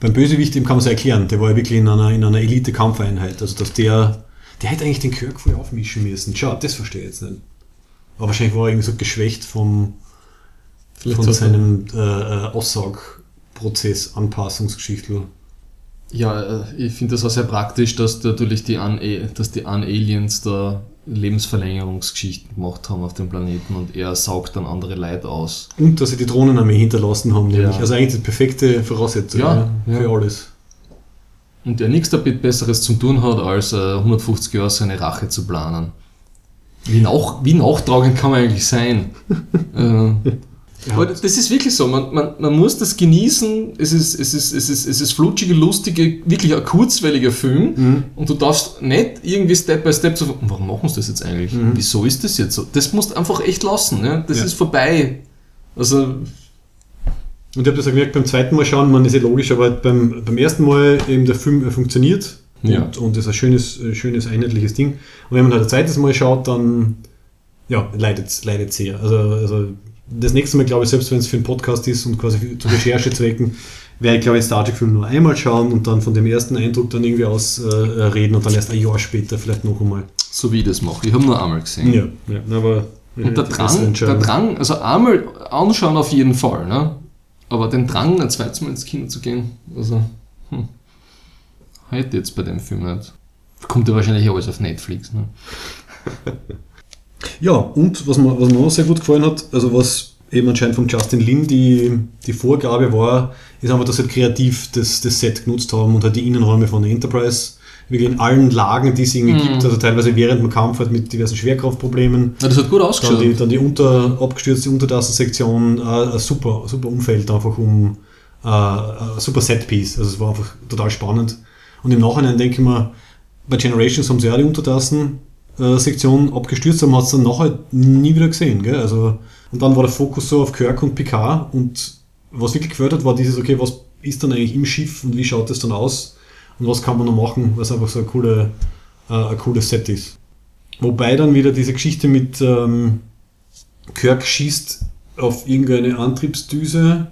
Beim Bösewicht, dem kann man es erklären, der war ja wirklich in einer, in einer Elite-Kampfeinheit, also dass der, der hätte eigentlich den Kirk voll aufmischen müssen. Schau, das verstehe ich jetzt nicht. Aber wahrscheinlich war er irgendwie so geschwächt vom, Vielleicht von seinem äh, äh, Aussaugprozess, Anpassungsgeschichtel. Ja, äh, ich finde das auch sehr praktisch, dass natürlich die, Un dass die Un-Aliens da Lebensverlängerungsgeschichten gemacht haben auf dem Planeten und er saugt dann andere Leute aus. Und dass sie die Drohnenarmee hinterlassen haben, nämlich. Ja. Also eigentlich die perfekte Voraussetzung Ja, ja, für ja. alles. Und er nichts damit Besseres zu tun hat, als äh, 150 Jahre seine Rache zu planen. Wie, nach, wie nachtragend kann man eigentlich sein? äh, aber das ist wirklich so, man, man, man muss das genießen, es ist, es, ist, es, ist, es ist flutschige, lustige, wirklich ein kurzweiliger Film Mhm. und du darfst nicht irgendwie Step by Step so, warum machen sie das jetzt eigentlich? Mhm. Wieso ist das jetzt so? Das musst du einfach echt lassen, ja? das Ja. ist vorbei. Also, Und ich habe das auch gemerkt beim zweiten Mal schauen, man ist ja logisch, aber beim, beim ersten Mal eben der Film funktioniert und, Ja. und ist ein schönes, äh, schönes, einheitliches Ding. Und wenn man halt ein zweites Mal schaut, dann ja, leidet leidet sehr. Also, also das nächste Mal, glaube ich, selbst wenn es für einen Podcast ist und quasi zu Recherchezwecken, werde ich, glaube ich, Star Trek-Film nur einmal schauen und dann von dem ersten Eindruck dann irgendwie aus äh, und dann erst ein Jahr später vielleicht noch einmal. so wie ich das mache. Ich habe nur einmal gesehen. Ja, ja aber Und der Drang, der. Drang, also einmal anschauen auf jeden Fall, ne? Aber den Drang, ein zweites Mal ins Kino zu gehen, also, hm, heute jetzt bei dem Film nicht. Kommt ja wahrscheinlich alles auf Netflix, ne? Ja, und was mir, was mir auch sehr gut gefallen hat, also was eben anscheinend von Justin Lin die, die Vorgabe war, ist einfach, dass sie halt kreativ das, das Set genutzt haben und halt die Innenräume von der Enterprise wirklich in allen Lagen, die es irgendwie Mhm. gibt, also teilweise während dem Kampf halt mit diversen Schwerkraftproblemen. Ja, das hat gut Dann ausgeschaut. die, dann die unter, abgestürzte Untertassensektion, äh, ein super, super Umfeld einfach um äh, ein super Setpiece. Also es war einfach total spannend. Und im Nachhinein denke ich mir, bei Generations haben sie ja die Untertassen-Sektion abgestürzt, aber man hat es dann nachher nie wieder gesehen. Gell? Also, und dann war der Fokus so auf Kirk und Picard und was wirklich gefällt hat, war dieses, okay, was ist dann eigentlich im Schiff und wie schaut das dann aus und was kann man noch machen, was einfach so eine coole, äh, ein cooles Set ist. Wobei dann wieder diese Geschichte mit ähm, Kirk schießt auf irgendeine Antriebsdüse,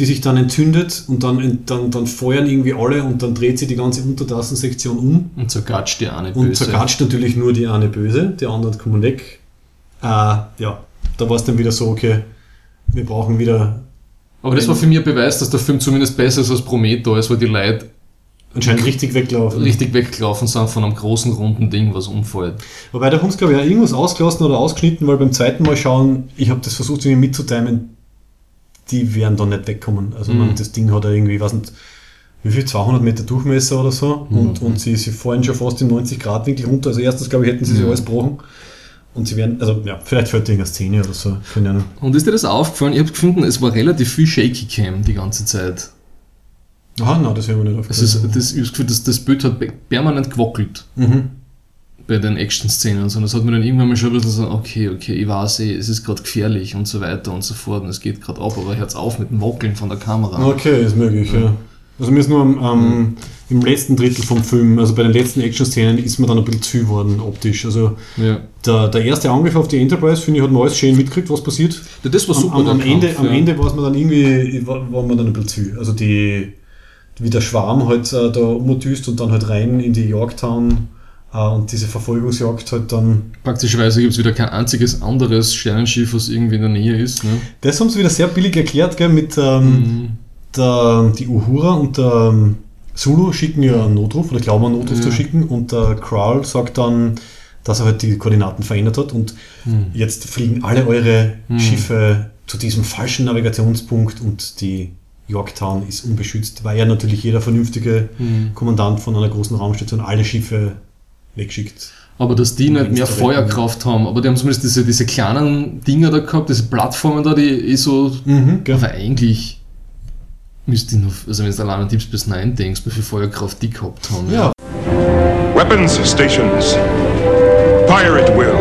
die sich dann entzündet und dann, dann, dann feuern irgendwie alle und dann dreht sie die ganze Untertassensektion um Und zergatscht die eine und böse. zergatscht natürlich nur die eine böse, die anderen kommen weg. Äh, ja, da war es dann wieder so, okay, wir brauchen wieder Aber das war für mich ein Beweis, dass der Film zumindest besser ist als Prometheus, weil die Leute anscheinend richtig weglaufen. richtig weggelaufen sind von einem großen runden Ding, was umfällt. Wobei da haben sie, glaube ich, auch irgendwas ausgelassen oder ausgeschnitten, weil beim zweiten Mal schauen, ich habe das versucht, irgendwie mitzuteilen, die werden da nicht wegkommen. Also Mhm. man, das Ding hat ja irgendwie, weiß nicht, wie viel, 200 Meter Durchmesser oder so und, und sie, sie fallen schon fast im 90-Grad-Winkel runter. Also erstens, glaube ich, hätten sie sich Ja. alles gebrochen. Und sie werden, also ja, vielleicht fällt irgendeine Szene oder so. Und ist dir das aufgefallen? Ich habe gefunden, es war relativ viel Shaky Cam die ganze Zeit. Aha, nein, das wäre mir nicht ist, aufgefallen. das, ich hab das Gefühl, das, das Bild hat pe- permanent gewackelt Mhm. Bei den Action-Szenen und so. Und das hat mir dann irgendwann mal schon ein bisschen so, okay, okay, ich weiß eh, es ist gerade gefährlich und so weiter und so fort und es geht gerade ab, aber hört's auf mit dem Wackeln von der Kamera. Okay, ist möglich, ja. Also mir ist nur am, am, im letzten Drittel vom Film, also bei den letzten Action-Szenen, ist mir dann ein bisschen zu geworden optisch. Also Ja. der, der erste Angriff auf die Enterprise, finde ich, hat man alles schön mitgekriegt, was passiert. Ja, das war super, Am, am, am Ende, Kampf, am ja. Ende war es mir dann irgendwie, war, war mir dann ein bisschen zu. Also die, wie der Schwarm halt äh, da umdüst und dann halt rein in die Yorktown und diese Verfolgungsjagd halt dann. Praktischerweise gibt es wieder kein einziges anderes Sternenschiff, was irgendwie in der Nähe ist. Ne? Das haben sie wieder sehr billig erklärt, gell, mit ähm, der, die Uhura und der ähm, Zulu schicken ja einen Notruf oder glauben einen Notruf Ja. zu schicken und der Kral sagt dann, dass er halt die Koordinaten verändert hat und Hm. jetzt fliegen alle eure Hm. Schiffe zu diesem falschen Navigationspunkt und die Yorktown ist unbeschützt, weil ja natürlich jeder vernünftige Hm. Kommandant von einer großen Raumstation alle Schiffe wegschickt. Aber dass die nicht mehr. Feuerkraft haben, aber die haben zumindest diese, diese kleinen Dinger da gehabt, diese Plattformen da, die eh so. Mhm, aber eigentlich müsste ich noch, also wenn du allein an Deep Space Nine denkst, wie viel Feuerkraft die gehabt haben. Ja. Weapons stations. Fire at will.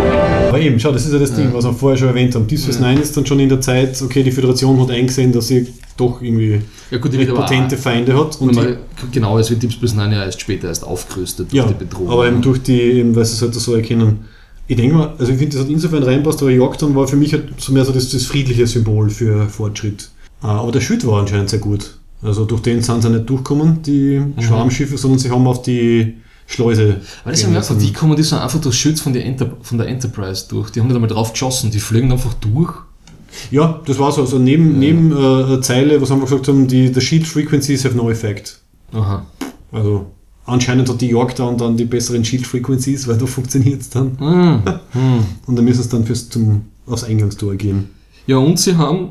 Eben, schau, das ist ja das Ding, was wir vorher schon erwähnt haben. Deep Space Nine ist dann schon in der Zeit, okay, die Föderation hat eingesehen, dass sie doch irgendwie Ja, gut, die recht potente auch- Feinde hat. Und man, genau, es wird Deep Space Nine ja erst später erst aufgerüstet durch ja, die Bedrohung. aber eben durch die, eben, weil sie es halt so erkennen. Ich denke mal, also ich finde, das hat insofern reinpasst, aber Yorktown war für mich halt so mehr so das, das friedliche Symbol für Fortschritt. Ah, Aber der Schild war anscheinend sehr gut. Also durch den sind sie nicht durchgekommen, die Schwarmschiffe, sondern sie haben auf die Schleuse. Weil das ja lassen. wie kommen die so einfach durch Schutz von der, Enter von der Enterprise durch? Die haben nicht einmal drauf geschossen, die fliegen einfach durch. Ja, das war so. Also neben, neben äh, Zeile, was haben wir gesagt haben, die the Shield Frequencies have no effect. Aha. Also anscheinend hat die Yorktown dann die besseren Shield Frequencies, weil da funktioniert es dann. Hm. Und dann müssen sie dann fürs zum, aufs Eingangstor gehen. Ja, und sie haben,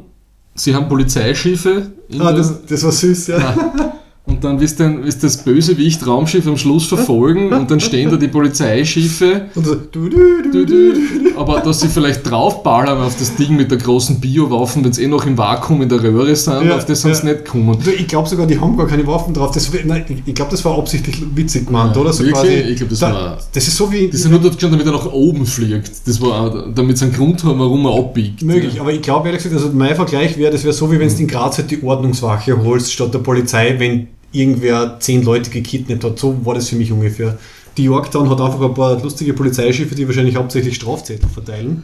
sie haben Polizeischiffe. Ah, das, das war süß, ja. Und dann wirst du wirst das Bösewicht Raumschiff am Schluss verfolgen und dann stehen da die Polizeischiffe. Und so, du, du, du, Du, du, aber dass sie vielleicht draufballern auf das Ding mit der großen Biowaffen, wenn sie eh noch im Vakuum in der Röhre sind, Ja, auf das sie ja. nicht gekommen. Du, ich glaube sogar, die haben gar keine Waffen drauf. Das, nein, ich- glaube, das war absichtlich witzig gemeint, Ja, oder? So quasi, Ich glaub, das da, war- Das ist so wie. Die sind nur dort gestanden, damit er nach oben fliegt. Das war damit sie einen Grund haben, warum er abbiegt. Möglich, aber ich glaube ehrlich gesagt, also mein Vergleich wäre, das wäre so, wie wenn du in Graz halt die Ordnungswache holst statt der Polizei, wenn irgendwer zehn Leute gekidnappt hat. So war das für mich ungefähr. Die Yorktown hat einfach ein paar lustige Polizeischiffe, die wahrscheinlich hauptsächlich Strafzettel verteilen.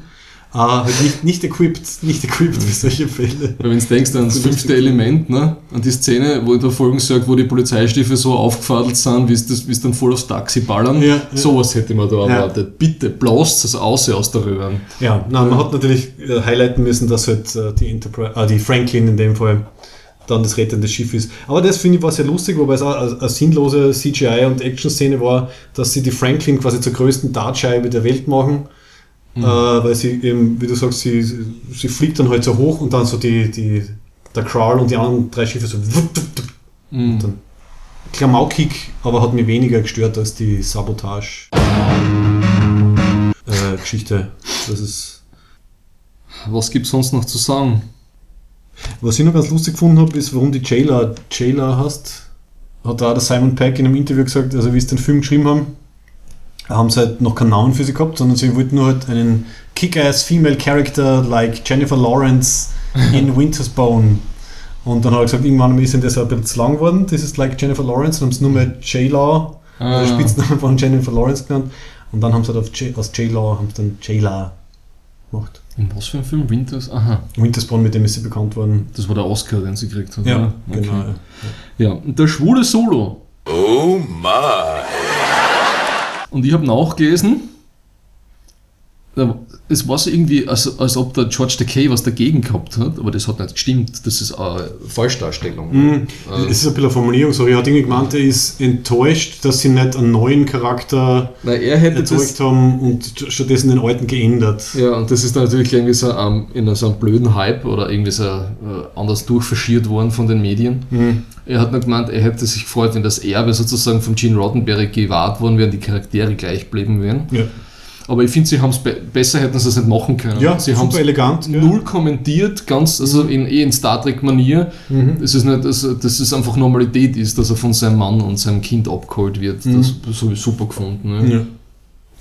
Ah, halt nicht, nicht equipped, nicht equipped für solche Fälle. Weil wenn du denkst an das fünfte Element, ne? an die Szene, wo in der Folge sagt, wo die Polizeistiefel so aufgefadelt sind, wie es dann voll aufs Taxi ballern, Ja, ja. sowas hätte man da Ja. erwartet. Bitte, blast es aus aus der Röhren. Ja, na, man hat natürlich äh, highlighten müssen, dass halt äh, die, Enterprise, äh, die Franklin in dem Fall dann das rettende Schiff ist. Aber das finde ich war sehr lustig, wobei es auch eine, eine sinnlose CGI- und Action-Szene war, dass sie die Franklin quasi zur größten Dartscheibe der Welt machen. Äh, weil sie eben, wie du sagst, sie, sie fliegt dann halt so hoch und dann so die, die, der Crawl und die anderen drei Schiffe so wupp, wupp, wupp. und dann klamaukig, aber hat mich weniger gestört als die Sabotage äh. Das ist Was gibt es sonst noch zu sagen? Was ich noch ganz lustig gefunden habe, ist, warum die Jailer Jailer hast. Hat da der Simon Peck in einem Interview gesagt, also wie sie den Film geschrieben haben, haben sie halt noch keinen Namen für sie gehabt, sondern sie wollten nur halt einen kick-ass female character like Jennifer Lawrence in Winter's Bone. Und dann hat er gesagt, irgendwann ist ihnen das ein bisschen zu lang geworden, dieses like Jennifer Lawrence, und haben es nur mehr J-Law, Ah. also Spitznamen von Jennifer Lawrence genannt. Und dann haben sie halt auf J, aus J-Law haben sie dann J-La gemacht. In was für einem Film? Winters? Aha. Winter's mit dem ist sie bekannt worden. Das war der Oscar, den sie gekriegt hat. Ja, oder? genau. ja. Ja, und der schwule Solo. Oh my. Und ich habe nachgelesen, es war so irgendwie, als, als ob der George Takei was dagegen gehabt hat, aber das hat nicht gestimmt. Das ist eine Falschdarstellung. Mhm. Äh, Es ist ein bisschen eine Formulierung, so. Er hat irgendwie gemeint, er ist enttäuscht, dass sie nicht einen neuen Charakter Nein, er hätte erzeugt haben und stattdessen den alten geändert. ja, und das ist dann natürlich irgendwie so ähm, in so einem blöden Hype oder irgendwie so äh, anders durchfaschiert worden von den Medien. Mhm. Er hat nur gemeint, er hätte sich gefreut, wenn das Erbe sozusagen von Gene Roddenberry gewahrt worden wäre und die Charaktere gleich geblieben wären. Ja, Aber ich finde, sie haben es be besser hätten sie es nicht machen können. ja sie haben super elegant. Ja. null kommentiert, ganz, also in, eh in Star Trek-Manier. Mhm. Es ist nicht, also, dass es einfach Normalität ist, dass er von seinem Mann und seinem Kind abgeholt wird. Das habe ich super gefunden. Ne? Mhm. Ja.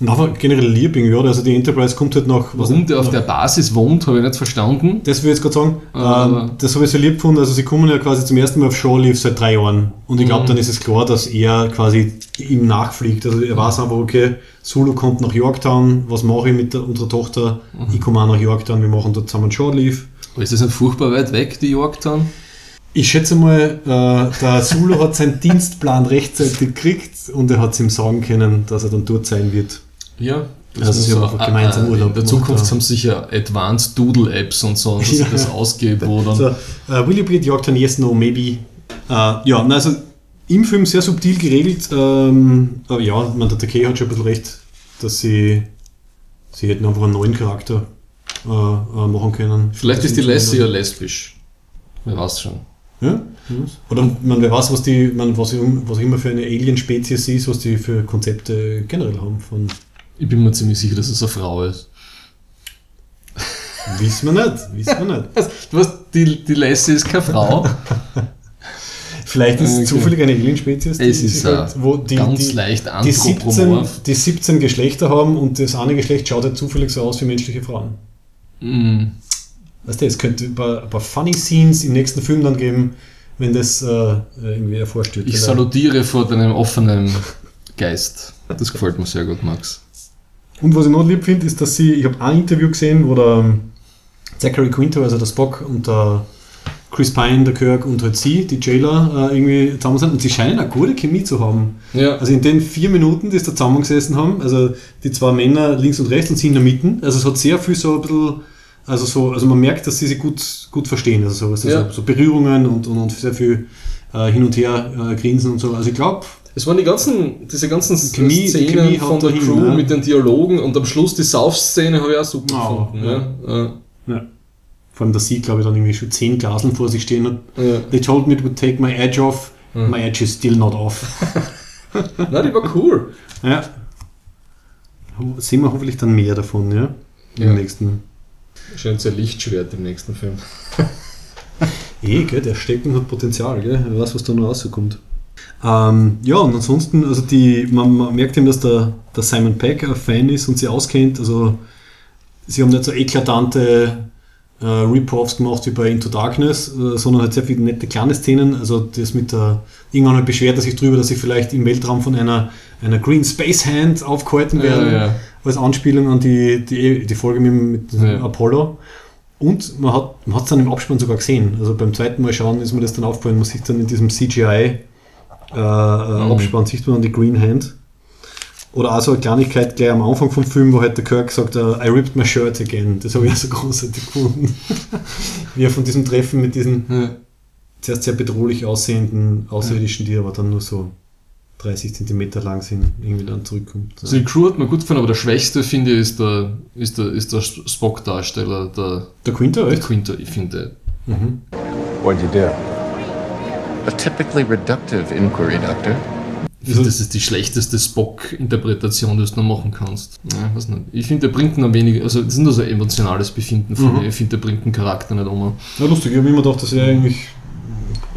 Und einfach generell Liebing, ja. Also die Enterprise kommt halt nach. was Warum nicht, der auf nach- der Basis wohnt, habe ich nicht verstanden. Das will ich jetzt gerade sagen. Aber- ähm, das habe ich so lieb gefunden. Also sie kommen ja quasi zum ersten Mal auf Shore Leave seit drei Jahren. Und ich glaube, Mhm. dann ist es klar, dass er quasi ihm nachfliegt. Also er weiß einfach, okay, Sulu kommt nach Yorktown, was mache ich mit der, unserer Tochter? Mhm. Ich komme auch nach Yorktown, wir machen dort zusammen Shore Leave. Aber ist das nicht furchtbar weit weg, die Yorktown? Ich schätze mal, äh, der Sulu hat seinen Dienstplan rechtzeitig gekriegt und er hat es ihm sagen können, dass er dann dort sein wird. Ja. Also sie haben einfach gemeinsam Urlaub In der Zukunft ja. haben sie sicher Advanced Doodle-Apps und so, dass Ja. das ausgeht, wo dann... So, äh, will you be at Yorktown? Yes, no, maybe. Äh, ja, na, also im Film sehr subtil geregelt. Ähm, aber ja, man, der Takei hat schon ein bisschen recht, dass sie, sie hätten einfach einen neuen Charakter äh, äh, machen können. Vielleicht Das ist die ist Lassie ja lesbisch. Wer weiß schon. Ja? Oder man, wer weiß, was die, man, was, was immer für eine Alien-Spezies ist, was die für Konzepte generell haben. Von, Ich bin mir ziemlich sicher, dass es eine Frau ist. wissen wir nicht, wissen wir nicht. Du weißt, die, die Lassie ist keine Frau. Vielleicht ist es Okay. zufällig eine Alien-Spezies, Es ist halt- wo die, ganz die, leicht die 17, anthropomorph. die 17 Geschlechter haben und das eine Geschlecht schaut halt zufällig so aus wie menschliche Frauen. Mm. Weißt du, es könnte ein paar, ein paar funny Scenes im nächsten Film dann geben, wenn das äh, irgendwie erforscht wird. Ich salutiere vor deinem offenen Geist. Das gefällt mir sehr gut, Max. Und was ich noch lieb finde, ist, dass sie, ich habe ein Interview gesehen, wo der ähm, Zachary Quinto, also der Spock und der Chris Pine, der Kirk und halt sie, die Jailer, äh, irgendwie zusammen sind und sie scheinen eine gute Chemie zu haben. Ja. Also in den vier Minuten, die sie da zusammengesessen haben, also die zwei Männer links und rechts und sie in der Mitte, also es hat sehr viel so ein bisschen, also so, also man merkt, dass sie sich gut, gut verstehen, also so, also Ja. so, so Berührungen und, und, und sehr viel äh, hin und her äh, grinsen und so. Also ich glaube, Es waren die ganzen, diese ganzen Chemie- Szenen Chemie von der dahin, Crew ne? mit den Dialogen und am Schluss die Sauf-Szene habe ich auch super Oh, gefunden. ja. Ja. ja. vor allem, dass sie, glaube ich, dann irgendwie schon zehn Glaseln vor sich stehen hat. Ja. They told me it would take my edge off, my edge is still not off. Nein, die war cool. ja. Sehen wir hoffentlich dann mehr davon, ja? Im nächsten. Scheint sehr Lichtschwert im nächsten Film. Eh, gell, der Stecken hat Potenzial, gell? Wer weiß, was da noch rauskommt. Ähm, ja, und ansonsten, also die, man, man merkt eben, dass der, der Simon Peck ein Fan ist und sie auskennt. Also sie haben nicht so eklatante äh, Rip-Offs gemacht wie bei Into Darkness, äh, sondern halt sehr viele nette kleine Szenen. Also das mit der, irgendwann halt beschwert er sich drüber, dass sie vielleicht im Weltraum von einer, einer Green Space Hand aufgehalten Ja, werden. ja. als Anspielung an die, die, die Folge mit, mit Ja. Apollo. Und man hat man es dann im Abspann sogar gesehen. Also beim zweiten Mal schauen ist mir das dann aufgefallen. Man sieht dann in diesem CGI äh, äh, Abspann, sieht man dann die Green Hand. Oder auch so eine Kleinigkeit gleich am Anfang vom Film, wo halt der Kirk sagt, äh, I ripped my shirt again. Das habe ich auch so großartig gefunden. Wie er von diesem Treffen mit diesen Ja. zuerst sehr bedrohlich aussehenden Außerirdischen, die aber dann nur so 30 Zentimeter lang sind, irgendwie dann zurückkommt. Also die Crew hat mir gut gefallen, aber der schwächste, finde ich, ist der, ist der, ist der Spock-Darsteller, der, Der Quinter, der echt? Quinter, ich finde. What'd you do? A typically reductive inquiry, Doctor. Ich finde, das ist die schlechteste Spock-Interpretation, die du noch machen kannst. Ja, weiß nicht. Ich finde, der bringt noch wenig, also das ist nur so ein emotionales Befinden von Mhm. mir. Ich finde, der bringt den Charakter nicht um. Ja, lustig, ich habe immer gedacht, dass er eigentlich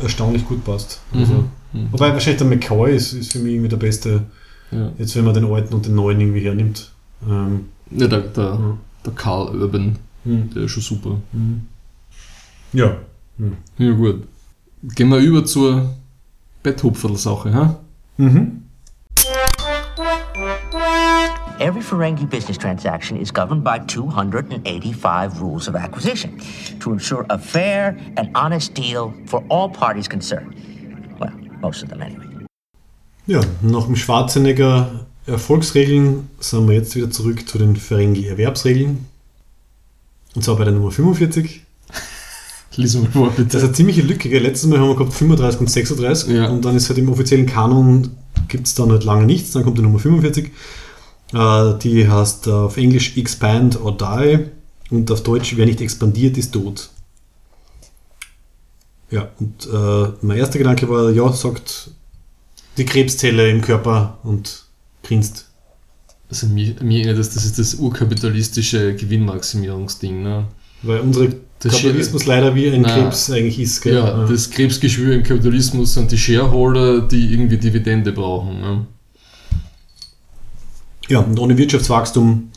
erstaunlich gut passt. Also, Mhm. Wobei wahrscheinlich der McCoy ist, ist für mich irgendwie der beste, Ja. jetzt wenn man den alten und den neuen irgendwie hernimmt. Ähm, Ja, der, der, der Carl Urban, Mhm. der ist schon super. ja. Ja, gut. Gehen wir über zur Betthupferl-Sache, ha? Mhm. Every Ferengi business transaction is governed by 285 rules of acquisition to ensure a fair and honest deal for all parties concerned. Well, most of them anyway. Ja, nach dem Schwarzenegger Erfolgsregeln sind wir jetzt wieder zurück zu den Ferengi Erwerbsregeln. Und zwar bei der Nummer 45. Lies mal vor, bitte. Das ist eine ziemliche Lücke. Gell? Letztes Mal haben wir gehabt 35 und 36 Ja. und dann ist halt im offiziellen Kanon gibt es dann halt lange nichts. Dann kommt die Nummer 45. Äh, die heißt auf Englisch Expand or Die und auf Deutsch Wer nicht expandiert, ist tot. Ja, und äh, mein erster Gedanke war, ja, sagt die Krebszelle im Körper und grinst. Also mir, mir erinnert das, das ist das urkapitalistische Gewinnmaximierungsding, ne? Weil unsere Das Kapitalismus leider wie ein Na, Krebs eigentlich ist. Gell? Ja, das Krebsgeschwür im Kapitalismus sind die Shareholder, die irgendwie Dividende brauchen. Ne? Ja, und ohne Wirtschaftswachstum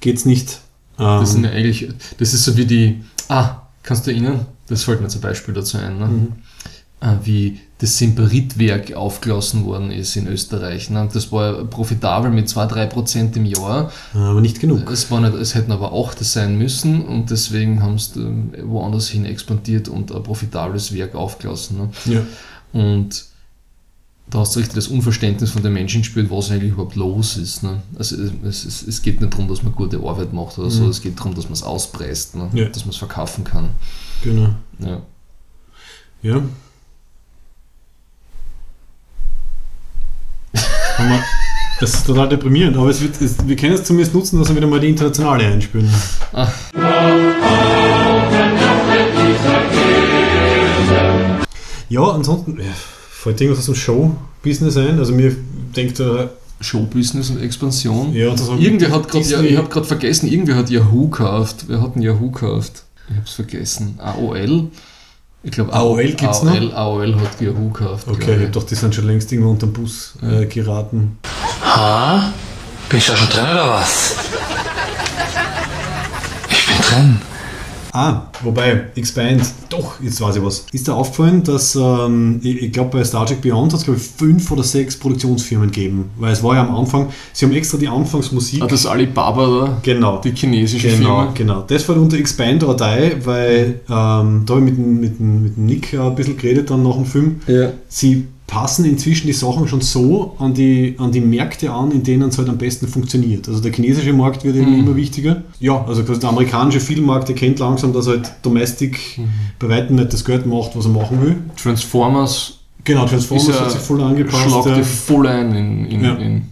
geht's nicht. Ähm, Das sind ja eigentlich, das ist so wie die, ah, kannst du erinnern? Das fällt mir zum Beispiel dazu ein, ne? Mhm. Äh, wie das Semperitwerk aufgelassen worden ist in Österreich. Ne? Das war profitabel mit 2-3% im Jahr. aber nicht genug. Es, war nicht, es hätten aber auch das sein müssen und deswegen haben sie ähm, woanders hin expandiert und ein profitables Werk aufgelassen. Ne? Ja. Und da hast du richtig das Unverständnis von den Menschen gespürt, was eigentlich überhaupt los ist. Ne? Also es, es, es geht nicht darum, dass man gute Arbeit macht oder so, Mhm. es geht darum, dass man es auspreist, ne? Ja. dass man es verkaufen kann. Genau. Ja. Ja. Wir- Das ist total deprimierend, aber es wird, es, wir können es zumindest nutzen, dass wir wieder mal die internationale einspielen. Ah. Ja, ansonsten fällt irgendwas aus dem Show-Business ein. Also mir denkt da. Showbusiness und Expansion. Ja, das Irgendwer hat gerade, ja, ich habe gerade vergessen, irgendwer hat Yahoo gekauft. Wer hat denn Yahoo gekauft? Ich habe es vergessen. AOL? Ich glaube, AOL gibt's noch? AOL, AOL hat Yahoo gekauft. Okay, ich doch, die sind schon längst irgendwo unter den Bus äh, geraten. Ha? Bin ich da schon drin oder was? Ich bin drin. Ah, wobei, Expand, doch, jetzt weiß ich was. Ist dir aufgefallen, dass, ähm, ich, ich glaube, bei Star Trek Beyond hat es, glaube ich, fünf oder sechs Produktionsfirmen gegeben. Weil es war ja am Anfang, sie haben extra die Anfangsmusik. Ah, das Alibaba da? Genau. Die chinesische Genau, Firma? genau. Das fällt unter Expand or Die, weil ähm, da habe ich mit, mit, mit Nick äh, ein bisschen geredet dann nach dem Film. Ja. Sie passen inzwischen die Sachen schon so an die, an die Märkte an, in denen es halt am besten funktioniert. Also der chinesische Markt wird eben Mhm. immer wichtiger. Ja, also quasi der amerikanische Filmmarkt erkennt langsam, dass halt Domestic Mhm. bei weitem nicht das Geld macht, was er machen will. Transformers. Genau, Transformers ist hat sich voll angepasst. Schlagt ja. voll ein in, in, Ja. in.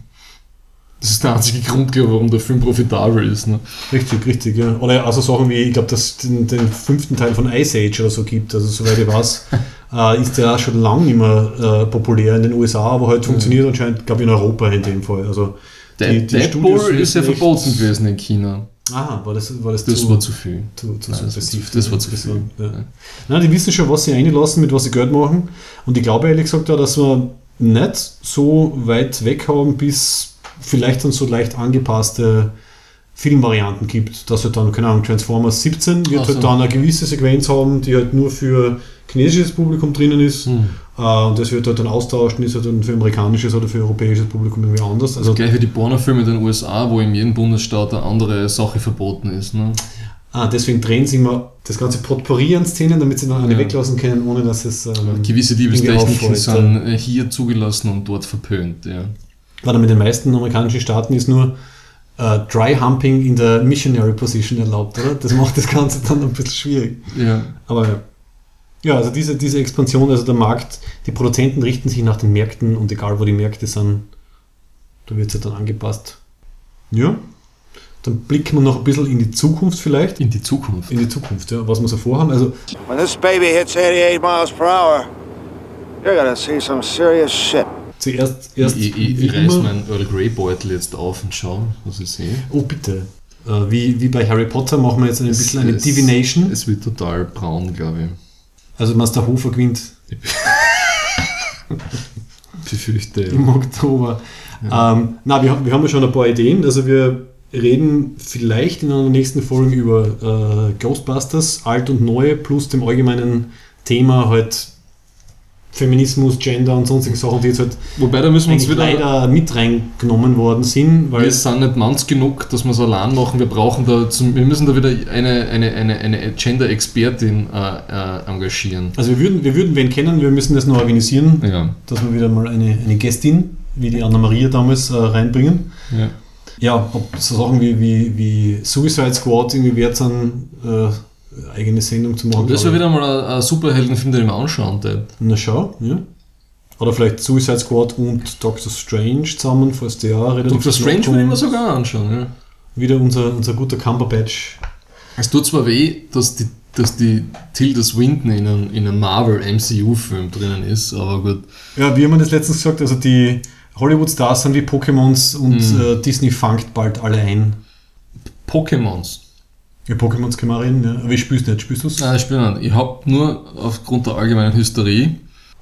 Das ist der einzige Grund, glaube ich, warum der Film profitabel ist. Ne? Richtig, richtig, ja. Oder also Sachen wie, ich glaube, dass es den, den fünften Teil von Ice Age oder so gibt, also soweit ich weiß, äh, ist der auch schon lange nicht mehr äh, populär in den USA, aber halt funktioniert anscheinend, glaube ich, in Europa in dem Fall. Also Der Deadpool ist ja verboten gewesen in China. Aha, war das, war das, Das zu, war zu viel. Zu, zu Nein, das war subversiv. zu- das war zu viel. Ja. Nein, die wissen schon, was sie einlassen, mit was sie Geld machen. Und ich glaube ehrlich gesagt auch, dass wir nicht so weit weg haben, bis vielleicht dann so leicht angepasste Filmvarianten gibt, dass halt dann, keine Ahnung, Transformers 17 wird halt so. dann eine gewisse Sequenz haben, die halt nur für chinesisches Publikum drinnen ist. Hm. Äh, und das wird halt dann austauschen, ist halt dann für amerikanisches oder für europäisches Publikum irgendwie anders. Also, Also gleich wie die Pornofilme in den USA, wo in jedem Bundesstaat eine andere Sache verboten ist. Ne? ah, deswegen drehen sie immer das ganze Potpourri an Szenen, damit sie dann eine Ja. weglassen können, ohne dass es ähm, Gewisse auffällt. sind hier zugelassen und dort verpönt. Ja. Warte, mit den meisten amerikanischen Staaten ist nur äh, Dry Humping in der Missionary Position erlaubt, oder? Das macht das Ganze dann ein bisschen schwierig. Ja. Aber ja. Ja, also diese, diese Expansion, also der Markt, die Produzenten richten sich nach den Märkten und egal wo die Märkte sind, da wird es ja dann angepasst. Ja. Dann blicken wir noch ein bisschen in die Zukunft vielleicht. In die Zukunft? In die Zukunft, ja, was wir so vorhaben. Also When this baby hits 88 miles per hour, you're gonna see some serious shit. Zuerst erst Ich, ich, ich reiß meinen Earl Grey Beutel jetzt auf und schau, was ich sehe. Oh, bitte. Äh, wie, wie bei Harry Potter machen wir jetzt ein bisschen eine es, Divination. Es wird total braun, glaube ich. Also Master Hofer gewinnt Befürchte. ja. im Oktober. Ähm, na, wir, haben- wir haben ja schon ein paar Ideen. Also wir reden vielleicht in einer nächsten Folge über äh, Ghostbusters, alt und neu, plus dem allgemeinen Thema halt Feminismus, Gender und sonstige Sachen, die jetzt halt Wobei, da müssen wir uns wieder- leider mit reingenommen worden sind, weil wir sind nicht manns genug, dass wir es allein machen. Wir brauchen da, zum, wir müssen da wieder eine, eine, eine, eine Gender-Expertin äh, äh, engagieren. Also wir würden, wir würden wen kennen, wir müssen das noch organisieren, Ja. dass wir wieder mal eine, eine Gästin, wie die Anna-Maria damals, äh, reinbringen. Ja. Ja, ob so Sachen wie, wie, wie Suicide Squad irgendwie wert sind, äh, eigene Sendung zu machen. Und das wäre wieder mal ein, ein Superheldenfilm, den ich mir anschauen würde. Na schau, ja. Oder vielleicht Suicide Squad und Doctor Strange zusammen, falls der relativ Doctor Strange würde ich mir sogar anschauen. Ja. Wieder unser, unser guter Cumberbatch. Es tut zwar weh, dass die, dass die Tilda Swinton in einem, in einem Marvel MCU-Film drinnen ist, aber gut. Ja, wie haben wir das letztens gesagt, also die Hollywood-Stars sind wie Pokémons und Mhm. äh, Disney fangt bald alle ein. Pokémons. Ja, Pokémons können wir reden, ja. Aber ich spiel's nicht. Spielst du's? Nein, ich spiele nicht. Ich habe nur aufgrund der allgemeinen Hysterie.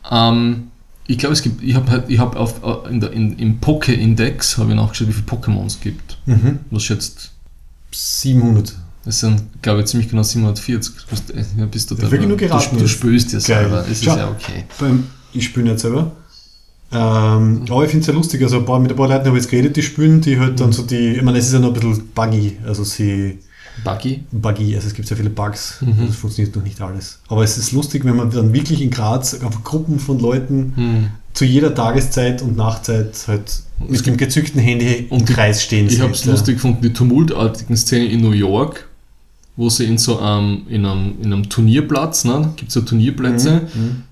Ähm, ich glaube, es gibt, ich habe halt, ich habe auf äh, in der, in, im Poké-Index habe ich nachgeschaut, wie viele Pokémons es gibt. Mhm. Was schätzt? 700. Das sind, glaube ich, ziemlich genau 740. Du bist, äh, ja, bist du Ja, wirklich nur du, geraten du jetzt. spürst Geil. selber. Es ist ja okay. Ich spiele nicht selber. Ähm, aber ich finde es sehr lustig. Also ein paar, mit ein paar Leuten habe ich jetzt geredet, die spielen, die halt dann so die, ich meine, es ist ja noch ein bisschen buggy. Also sie. Buggy? Buggy, also es gibt sehr viele Bugs. Mhm. Also es funktioniert noch nicht alles. Aber es ist lustig, wenn man dann wirklich in Graz einfach Gruppen von Leuten Mhm. zu jeder Tageszeit und Nachtzeit halt mit dem gezückten Handy im Kreis stehen Ich habe es lustig gefunden, die tumultartigen Szenen in New York, wo sie in so einem, in einem, in einem Turnierplatz, ne, gibt es ja Turnierplätze, Mhm.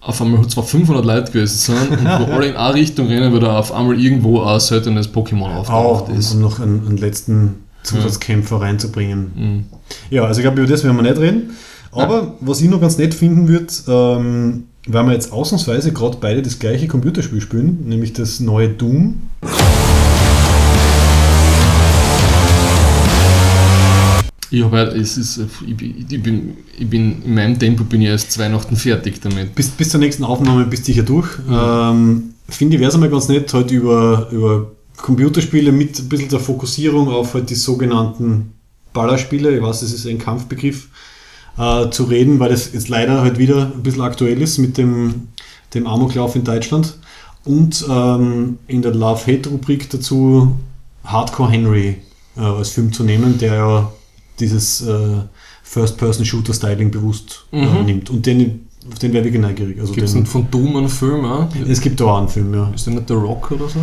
auf einmal zwar 500 Leute gewesen sind und wo alle in eine Richtung rennen, weil da auf einmal irgendwo ein seltenes Pokémon Auch, auftaucht um, ist. um noch einen, einen letzten Zusatzkämpfer reinzubringen. Mhm. Ja, also ich glaube, über das werden wir nicht reden. Aber was ich noch ganz nett finden würde, ähm, weil wir jetzt ausnahmsweise gerade beide das gleiche Computerspiel spielen, nämlich das neue Doom. Ich, hab es ist, ich, bin- ich, bin, in meinem Tempo bin ich erst Weihnachten fertig damit. Bis, bis zur nächsten Aufnahme bist du sicher durch. Ähm, Finde ich, wäre es einmal ganz nett, halt über, über Computerspiele mit ein bisschen der Fokussierung auf halt die sogenannten Ballerspiele, ich weiß, das ist ein Kampfbegriff, äh, zu reden, weil das jetzt leider halt wieder ein bisschen aktuell ist mit dem, dem Amoklauf in Deutschland. Und ähm, in der Love-Hate-Rubrik dazu Hardcore Henry äh, als Film zu nehmen, der ja dieses äh, First-Person-Shooter-Styling bewusst äh, Mhm. nimmt. Und den, auf den wäre ich neugierig. Also Gibt es von Doom einen Film auch? es gibt da auch einen Film, ja. Ist der nicht The Rock oder so?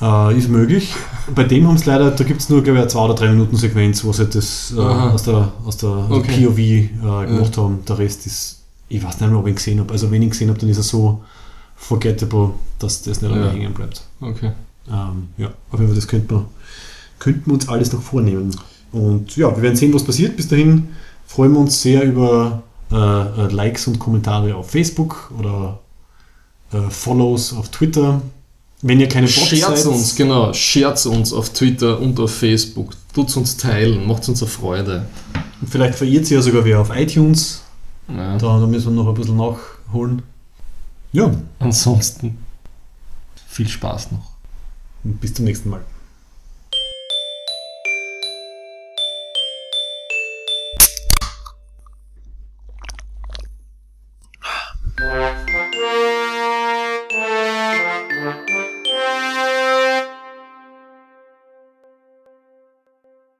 Ja. Äh, ist möglich. Bei dem haben es leider, da gibt es nur, glaube ich, eine 2 oder 3 Minuten Sequenz, wo sie das äh, aus der, aus der Okay. POV äh, gemacht haben. Der Rest ist, ich weiß nicht mehr, ob ich ihn gesehen habe. Also wenn ich ihn gesehen habe, dann ist er so forgettable, dass das nicht Ja. ja. hängen bleibt. Okay. Ähm, ja, auf jeden Fall, das könnten wir, könnten wir uns alles noch vornehmen. Und ja, wir werden sehen, was passiert. Bis dahin freuen wir uns sehr über äh, äh, Likes und Kommentare auf Facebook oder äh, Follows auf Twitter. Wenn ihr keine Bots Scherz seid, uns, genau. Scherz uns auf Twitter und auf Facebook. Tut's uns teilen, macht uns eine Freude. vielleicht verirrt sie ja sogar wer auf iTunes. Ja. Da, da müssen wir noch ein bisschen nachholen. Ja, Ansonsten viel Spaß noch. und bis zum nächsten Mal.